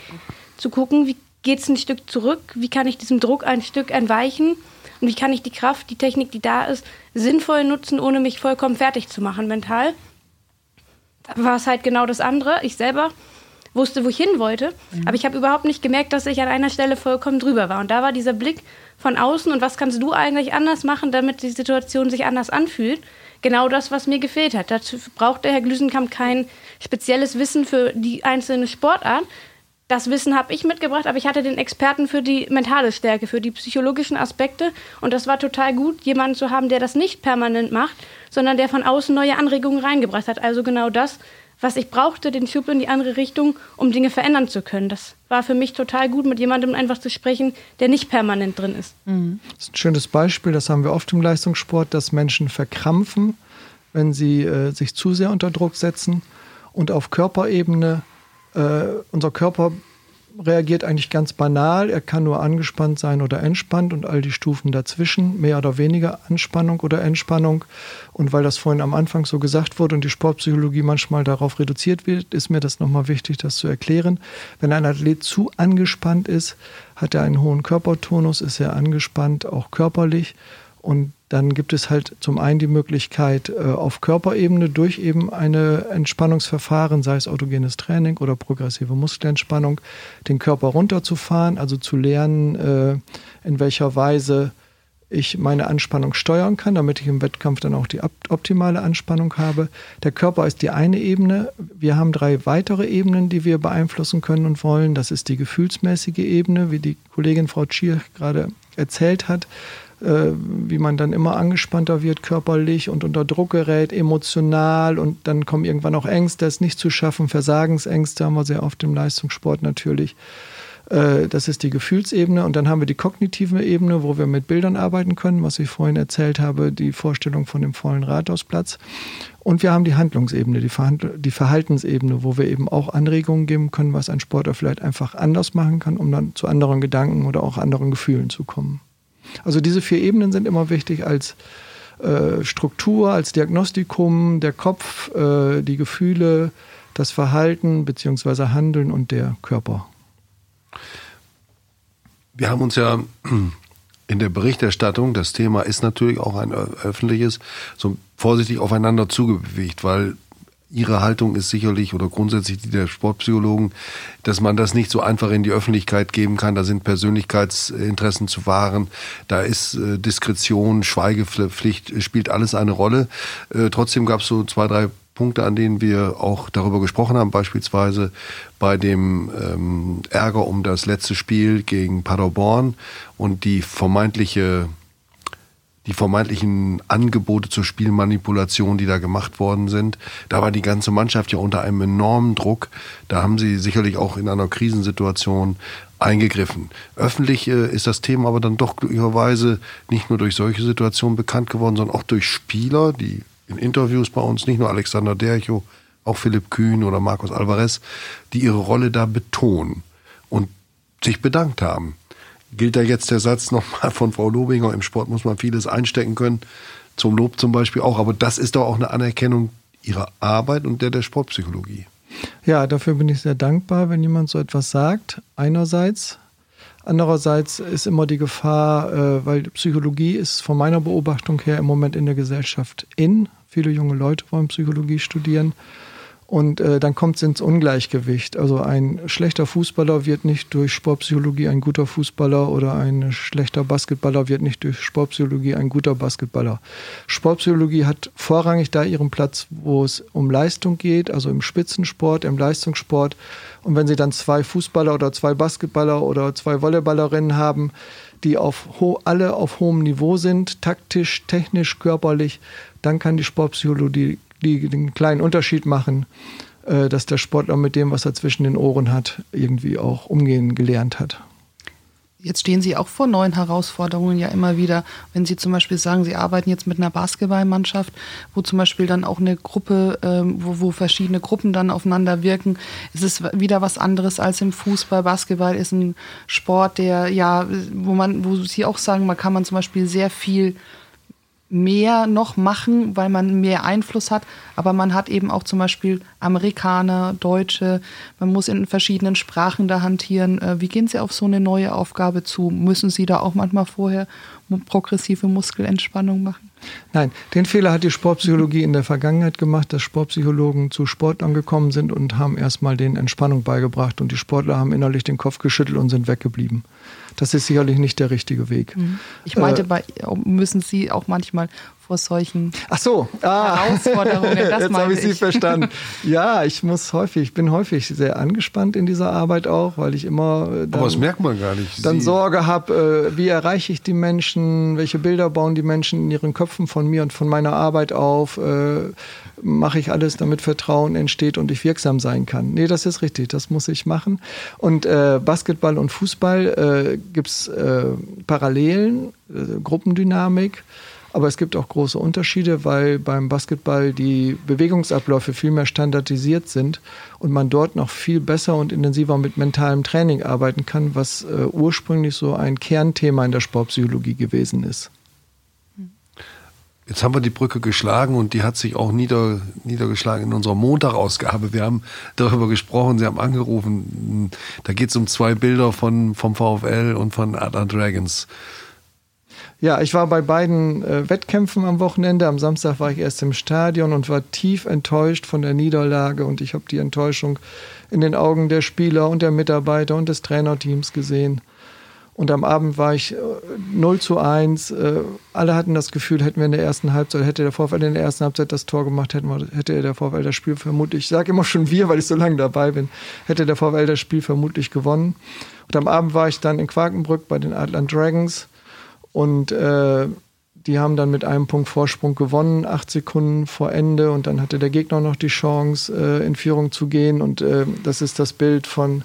zu gucken, wie geht es ein Stück zurück, wie kann ich diesem Druck ein Stück entweichen und wie kann ich die Kraft, die Technik, die da ist, sinnvoll nutzen, ohne mich vollkommen fertig zu machen mental. Da war es halt genau das andere. Ich selber wusste, wo ich hin wollte, mhm. aber ich habe überhaupt nicht gemerkt, dass ich an einer Stelle vollkommen drüber war. Und da war dieser Blick von außen und was kannst du eigentlich anders machen, damit die Situation sich anders anfühlt. Genau das, was mir gefehlt hat. Dazu braucht der Herr Glüsenkamp kein spezielles Wissen für die einzelne Sportart, das Wissen habe ich mitgebracht, aber ich hatte den Experten für die mentale Stärke, für die psychologischen Aspekte. Und das war total gut, jemanden zu haben, der das nicht permanent macht, sondern der von außen neue Anregungen reingebracht hat. Also genau das, was ich brauchte, den Schub in die andere Richtung, um Dinge verändern zu können. Das war für mich total gut, mit jemandem einfach zu sprechen, der nicht permanent drin ist. Mhm. Das ist ein schönes Beispiel, das haben wir oft im Leistungssport, dass Menschen verkrampfen, wenn sie äh, sich zu sehr unter Druck setzen und auf Körperebene äh, unser Körper reagiert eigentlich ganz banal. Er kann nur angespannt sein oder entspannt und all die Stufen dazwischen, mehr oder weniger Anspannung oder Entspannung. Und weil das vorhin am Anfang so gesagt wurde und die Sportpsychologie manchmal darauf reduziert wird, ist mir das nochmal wichtig, das zu erklären. Wenn ein Athlet zu angespannt ist, hat er einen hohen Körpertonus, ist er angespannt, auch körperlich. Und dann gibt es halt zum einen die Möglichkeit, äh, auf Körperebene durch eben eine Entspannungsverfahren, sei es autogenes Training oder progressive Muskelentspannung, den Körper runterzufahren, also zu lernen, äh, in welcher Weise ich meine Anspannung steuern kann, damit ich im Wettkampf dann auch die optimale Anspannung habe. Der Körper ist die eine Ebene. Wir haben drei weitere Ebenen, die wir beeinflussen können und wollen. Das ist die gefühlsmäßige Ebene, wie die Kollegin Frau Tschier gerade erzählt hat. Äh, wie man dann immer angespannter wird körperlich und unter Druck gerät, emotional und dann kommen irgendwann auch Ängste, es nicht zu schaffen, Versagensängste haben wir sehr oft im Leistungssport natürlich. Äh, das ist die Gefühlsebene und dann haben wir die kognitive Ebene, wo wir mit Bildern arbeiten können, was ich vorhin erzählt habe, die Vorstellung von dem vollen Rathausplatz. Und wir haben die Handlungsebene, die, die Verhaltensebene, wo wir eben auch Anregungen geben können, was ein Sportler vielleicht einfach anders machen kann, um dann zu anderen Gedanken oder auch anderen Gefühlen zu kommen. Also diese vier Ebenen sind immer wichtig als äh, Struktur, als Diagnostikum, der Kopf, äh, die Gefühle, das Verhalten bzw. Handeln und der Körper. Wir haben uns ja in der Berichterstattung, das Thema ist natürlich auch ein öffentliches, so vorsichtig aufeinander zugebewegt, weil Ihre Haltung ist sicherlich oder grundsätzlich die der Sportpsychologen, dass man das nicht so einfach in die Öffentlichkeit geben kann. Da sind Persönlichkeitsinteressen zu wahren. Da ist äh, Diskretion, Schweigepflicht, spielt alles eine Rolle. Äh, trotzdem gab es so zwei, drei Punkte, an denen wir auch darüber gesprochen haben, beispielsweise bei dem ähm, Ärger um das letzte Spiel gegen Paderborn und die vermeintliche die vermeintlichen Angebote zur Spielmanipulation, die da gemacht worden sind. Da war die ganze Mannschaft ja unter einem enormen Druck. Da haben sie sicherlich auch in einer Krisensituation eingegriffen. Öffentlich äh, ist das Thema aber dann doch glücklicherweise nicht nur durch solche Situationen bekannt geworden, sondern auch durch Spieler, die in Interviews bei uns, nicht nur Alexander Dercho, auch Philipp Kühn oder Markus Alvarez, die ihre Rolle da betonen und sich bedankt haben gilt da jetzt der Satz nochmal von Frau Lobinger, im Sport muss man vieles einstecken können, zum Lob zum Beispiel auch, aber das ist doch auch eine Anerkennung ihrer Arbeit und der der Sportpsychologie. Ja, dafür bin ich sehr dankbar, wenn jemand so etwas sagt. Einerseits. Andererseits ist immer die Gefahr, äh, weil Psychologie ist von meiner Beobachtung her im Moment in der Gesellschaft in. Viele junge Leute wollen Psychologie studieren. Und äh, dann kommt es ins Ungleichgewicht. Also ein schlechter Fußballer wird nicht durch Sportpsychologie ein guter Fußballer oder ein schlechter Basketballer wird nicht durch Sportpsychologie ein guter Basketballer. Sportpsychologie hat vorrangig da ihren Platz, wo es um Leistung geht, also im Spitzensport, im Leistungssport. Und wenn Sie dann zwei Fußballer oder zwei Basketballer oder zwei Volleyballerinnen haben, die auf alle auf hohem Niveau sind, taktisch, technisch, körperlich, dann kann die Sportpsychologie die den kleinen Unterschied machen, äh, dass der Sportler mit dem, was er zwischen den Ohren hat, irgendwie auch umgehen gelernt hat. Jetzt stehen Sie auch vor neuen Herausforderungen ja immer wieder. Wenn Sie zum Beispiel sagen, Sie arbeiten jetzt mit einer Basketballmannschaft, wo zum Beispiel dann auch eine Gruppe, ähm, wo, wo verschiedene Gruppen dann aufeinander wirken, ist es wieder was anderes als im Fußball. Basketball ist ein Sport, der ja, wo man, wo Sie auch sagen, man kann man zum Beispiel sehr viel mehr noch machen, weil man mehr Einfluss hat. Aber man hat eben auch zum Beispiel Amerikaner, Deutsche. Man muss in verschiedenen Sprachen da hantieren. Äh, wie gehen Sie auf so eine neue Aufgabe zu? Müssen Sie da auch manchmal vorher progressive Muskelentspannung machen? Nein, den Fehler hat die Sportpsychologie in der Vergangenheit gemacht, dass Sportpsychologen zu Sportlern gekommen sind und haben erstmal den Entspannung beigebracht und die Sportler haben innerlich den Kopf geschüttelt und sind weggeblieben. Das ist sicherlich nicht der richtige Weg. Ich meinte, äh, bei, müssen Sie auch manchmal vor solchen Ach so, ah. Herausforderungen. Das Jetzt habe ich Sie verstanden. Ja, ich muss häufig, ich bin häufig sehr angespannt in dieser Arbeit auch, weil ich immer dann, Aber das merkt man gar nicht. Dann. Sorge habe, äh, wie erreiche ich die Menschen, welche Bilder bauen die Menschen in ihren Köpfen von mir und von meiner Arbeit auf, äh, mache ich alles, damit Vertrauen entsteht und ich wirksam sein kann. Nee, das ist richtig, das muss ich machen. Und äh, Basketball und Fußball äh, gibt es äh, Parallelen, äh, Gruppendynamik. Aber es gibt auch große Unterschiede, weil beim Basketball die Bewegungsabläufe viel mehr standardisiert sind und man dort noch viel besser und intensiver mit mentalem Training arbeiten kann, was äh, ursprünglich so ein Kernthema in der Sportpsychologie gewesen ist. Jetzt haben wir die Brücke geschlagen und die hat sich auch nieder, niedergeschlagen in unserer Montagausgabe. Wir haben darüber gesprochen, Sie haben angerufen. Da geht es um zwei Bilder von, vom VfL und von Adler Dragons. Ja, ich war bei beiden äh, Wettkämpfen am Wochenende. Am Samstag war ich erst im Stadion und war tief enttäuscht von der Niederlage. Und ich habe die Enttäuschung in den Augen der Spieler und der Mitarbeiter und des Trainerteams gesehen. Und am Abend war ich 0 äh, zu 1. Äh, alle hatten das Gefühl, hätten wir in der ersten Halbzeit, hätte der VfL in der ersten Halbzeit das Tor gemacht, hätte der VfL das Spiel vermutlich, ich sage immer schon wir, weil ich so lange dabei bin, hätte der VfL das Spiel vermutlich gewonnen. Und am Abend war ich dann in Quakenbrück bei den Atlant Dragons und äh, die haben dann mit einem Punkt Vorsprung gewonnen, acht Sekunden vor Ende. Und dann hatte der Gegner noch die Chance, äh, in Führung zu gehen. Und äh, das ist das Bild von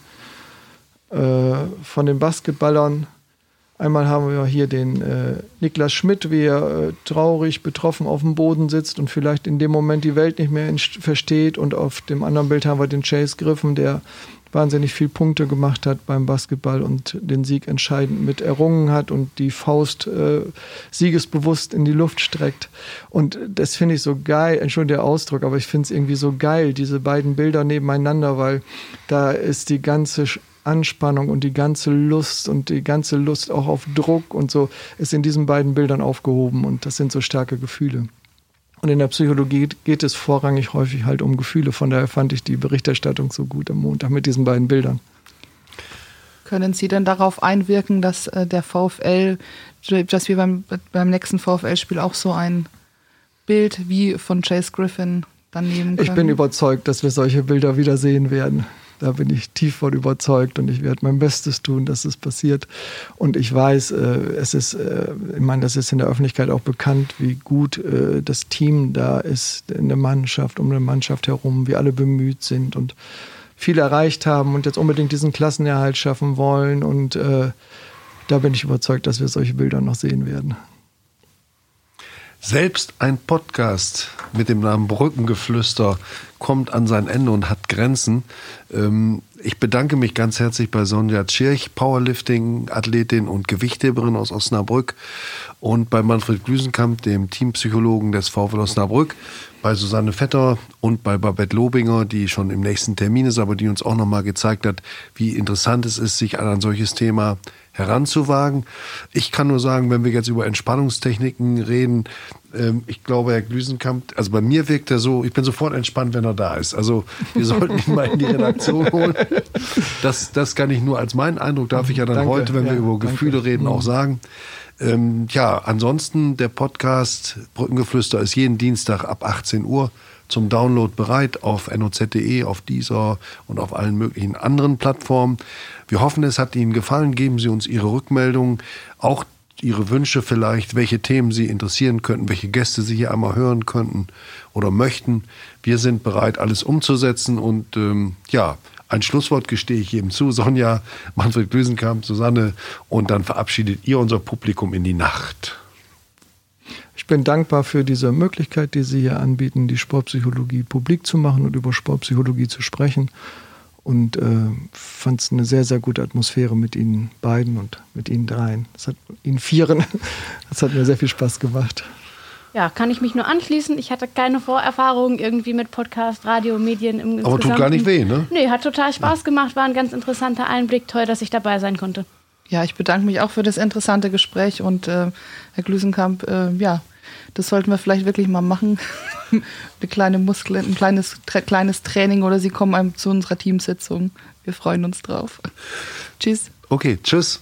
äh, von den Basketballern. Einmal haben wir hier den äh, Niklas Schmidt, wie er äh, traurig, betroffen auf dem Boden sitzt und vielleicht in dem Moment die Welt nicht mehr versteht. Und auf dem anderen Bild haben wir den Chase Griffen, der wahnsinnig viel Punkte gemacht hat beim Basketball und den Sieg entscheidend mit errungen hat und die Faust äh, siegesbewusst in die Luft streckt. Und das finde ich so geil, entschuldige der Ausdruck, aber ich finde es irgendwie so geil, diese beiden Bilder nebeneinander, weil da ist die ganze Anspannung und die ganze Lust und die ganze Lust auch auf Druck und so ist in diesen beiden Bildern aufgehoben und das sind so starke Gefühle. Und in der Psychologie geht es vorrangig häufig halt um Gefühle. Von daher fand ich die Berichterstattung so gut am Montag mit diesen beiden Bildern. Können Sie denn darauf einwirken, dass äh, der VfL, dass wir beim, beim nächsten VfL-Spiel auch so ein Bild wie von Chase Griffin dann nehmen können? Ich bin überzeugt, dass wir solche Bilder wieder sehen werden. Da bin ich tief von überzeugt und ich werde mein Bestes tun, dass es passiert. Und ich weiß, äh, es ist, äh, ich meine, das ist in der Öffentlichkeit auch bekannt, wie gut äh, das Team da ist in der Mannschaft, um eine Mannschaft herum, wie alle bemüht sind und viel erreicht haben und jetzt unbedingt diesen Klassenerhalt schaffen wollen. Und da bin ich überzeugt, dass wir solche Bilder noch sehen werden. Selbst ein Podcast mit dem Namen Brückengeflüster kommt an sein Ende und hat Grenzen. Ähm, ich bedanke mich ganz herzlich bei Sonja Tschirch, Powerlifting-Athletin und Gewichtheberin aus Osnabrück und bei Manfred Glüsenkamp, dem Teampsychologen des VfL Osnabrück, bei Susanne Vetter und bei Babette Lobinger, die schon im nächsten Termin ist, aber die uns auch nochmal gezeigt hat, wie interessant es ist, sich an ein solches Thema heranzuwagen. Ich kann nur sagen, wenn wir jetzt über Entspannungstechniken reden, ähm, ich glaube, Herr Glüsenkamp, also bei mir wirkt er so, ich bin sofort entspannt, wenn er da ist. Also wir sollten ihn mal in die Redaktion holen. Das, das kann ich nur als meinen Eindruck, darf ich ja dann danke, heute, wenn ja, wir über Gefühle danke. reden, auch mhm. sagen. Ähm, ja, ansonsten der Podcast Brückengeflüster ist jeden Dienstag ab 18 Uhr zum Download bereit auf noz.de, auf dieser und auf allen möglichen anderen Plattformen. Wir hoffen, es hat Ihnen gefallen. Geben Sie uns Ihre Rückmeldungen, auch Ihre Wünsche vielleicht, welche Themen Sie interessieren könnten, welche Gäste Sie hier einmal hören könnten oder möchten. Wir sind bereit, alles umzusetzen und ähm, ja, ein Schlusswort gestehe ich jedem zu. Sonja, Manfred Glüsenkamp, Susanne und dann verabschiedet ihr unser Publikum in die Nacht. Ich bin dankbar für diese Möglichkeit, die Sie hier anbieten, die Sportpsychologie publik zu machen und über Sportpsychologie zu sprechen. Und äh, fand es eine sehr, sehr gute Atmosphäre mit Ihnen beiden und mit Ihnen dreien. Das hat Ihnen vieren. Das hat mir sehr viel Spaß gemacht. Ja, kann ich mich nur anschließen. Ich hatte keine Vorerfahrung irgendwie mit Podcast, Radio, Medien im Aber tut gar nicht weh, ne? Nee, hat total Spaß gemacht, war ein ganz interessanter Einblick. Toll, dass ich dabei sein konnte. Ja, ich bedanke mich auch für das interessante Gespräch und äh, Herr Glüsenkamp, äh, ja, das sollten wir vielleicht wirklich mal machen. Eine kleine Muskel, ein kleines, kleines Training oder Sie kommen zu unserer Teamsitzung. Wir freuen uns drauf. Tschüss. Okay, tschüss.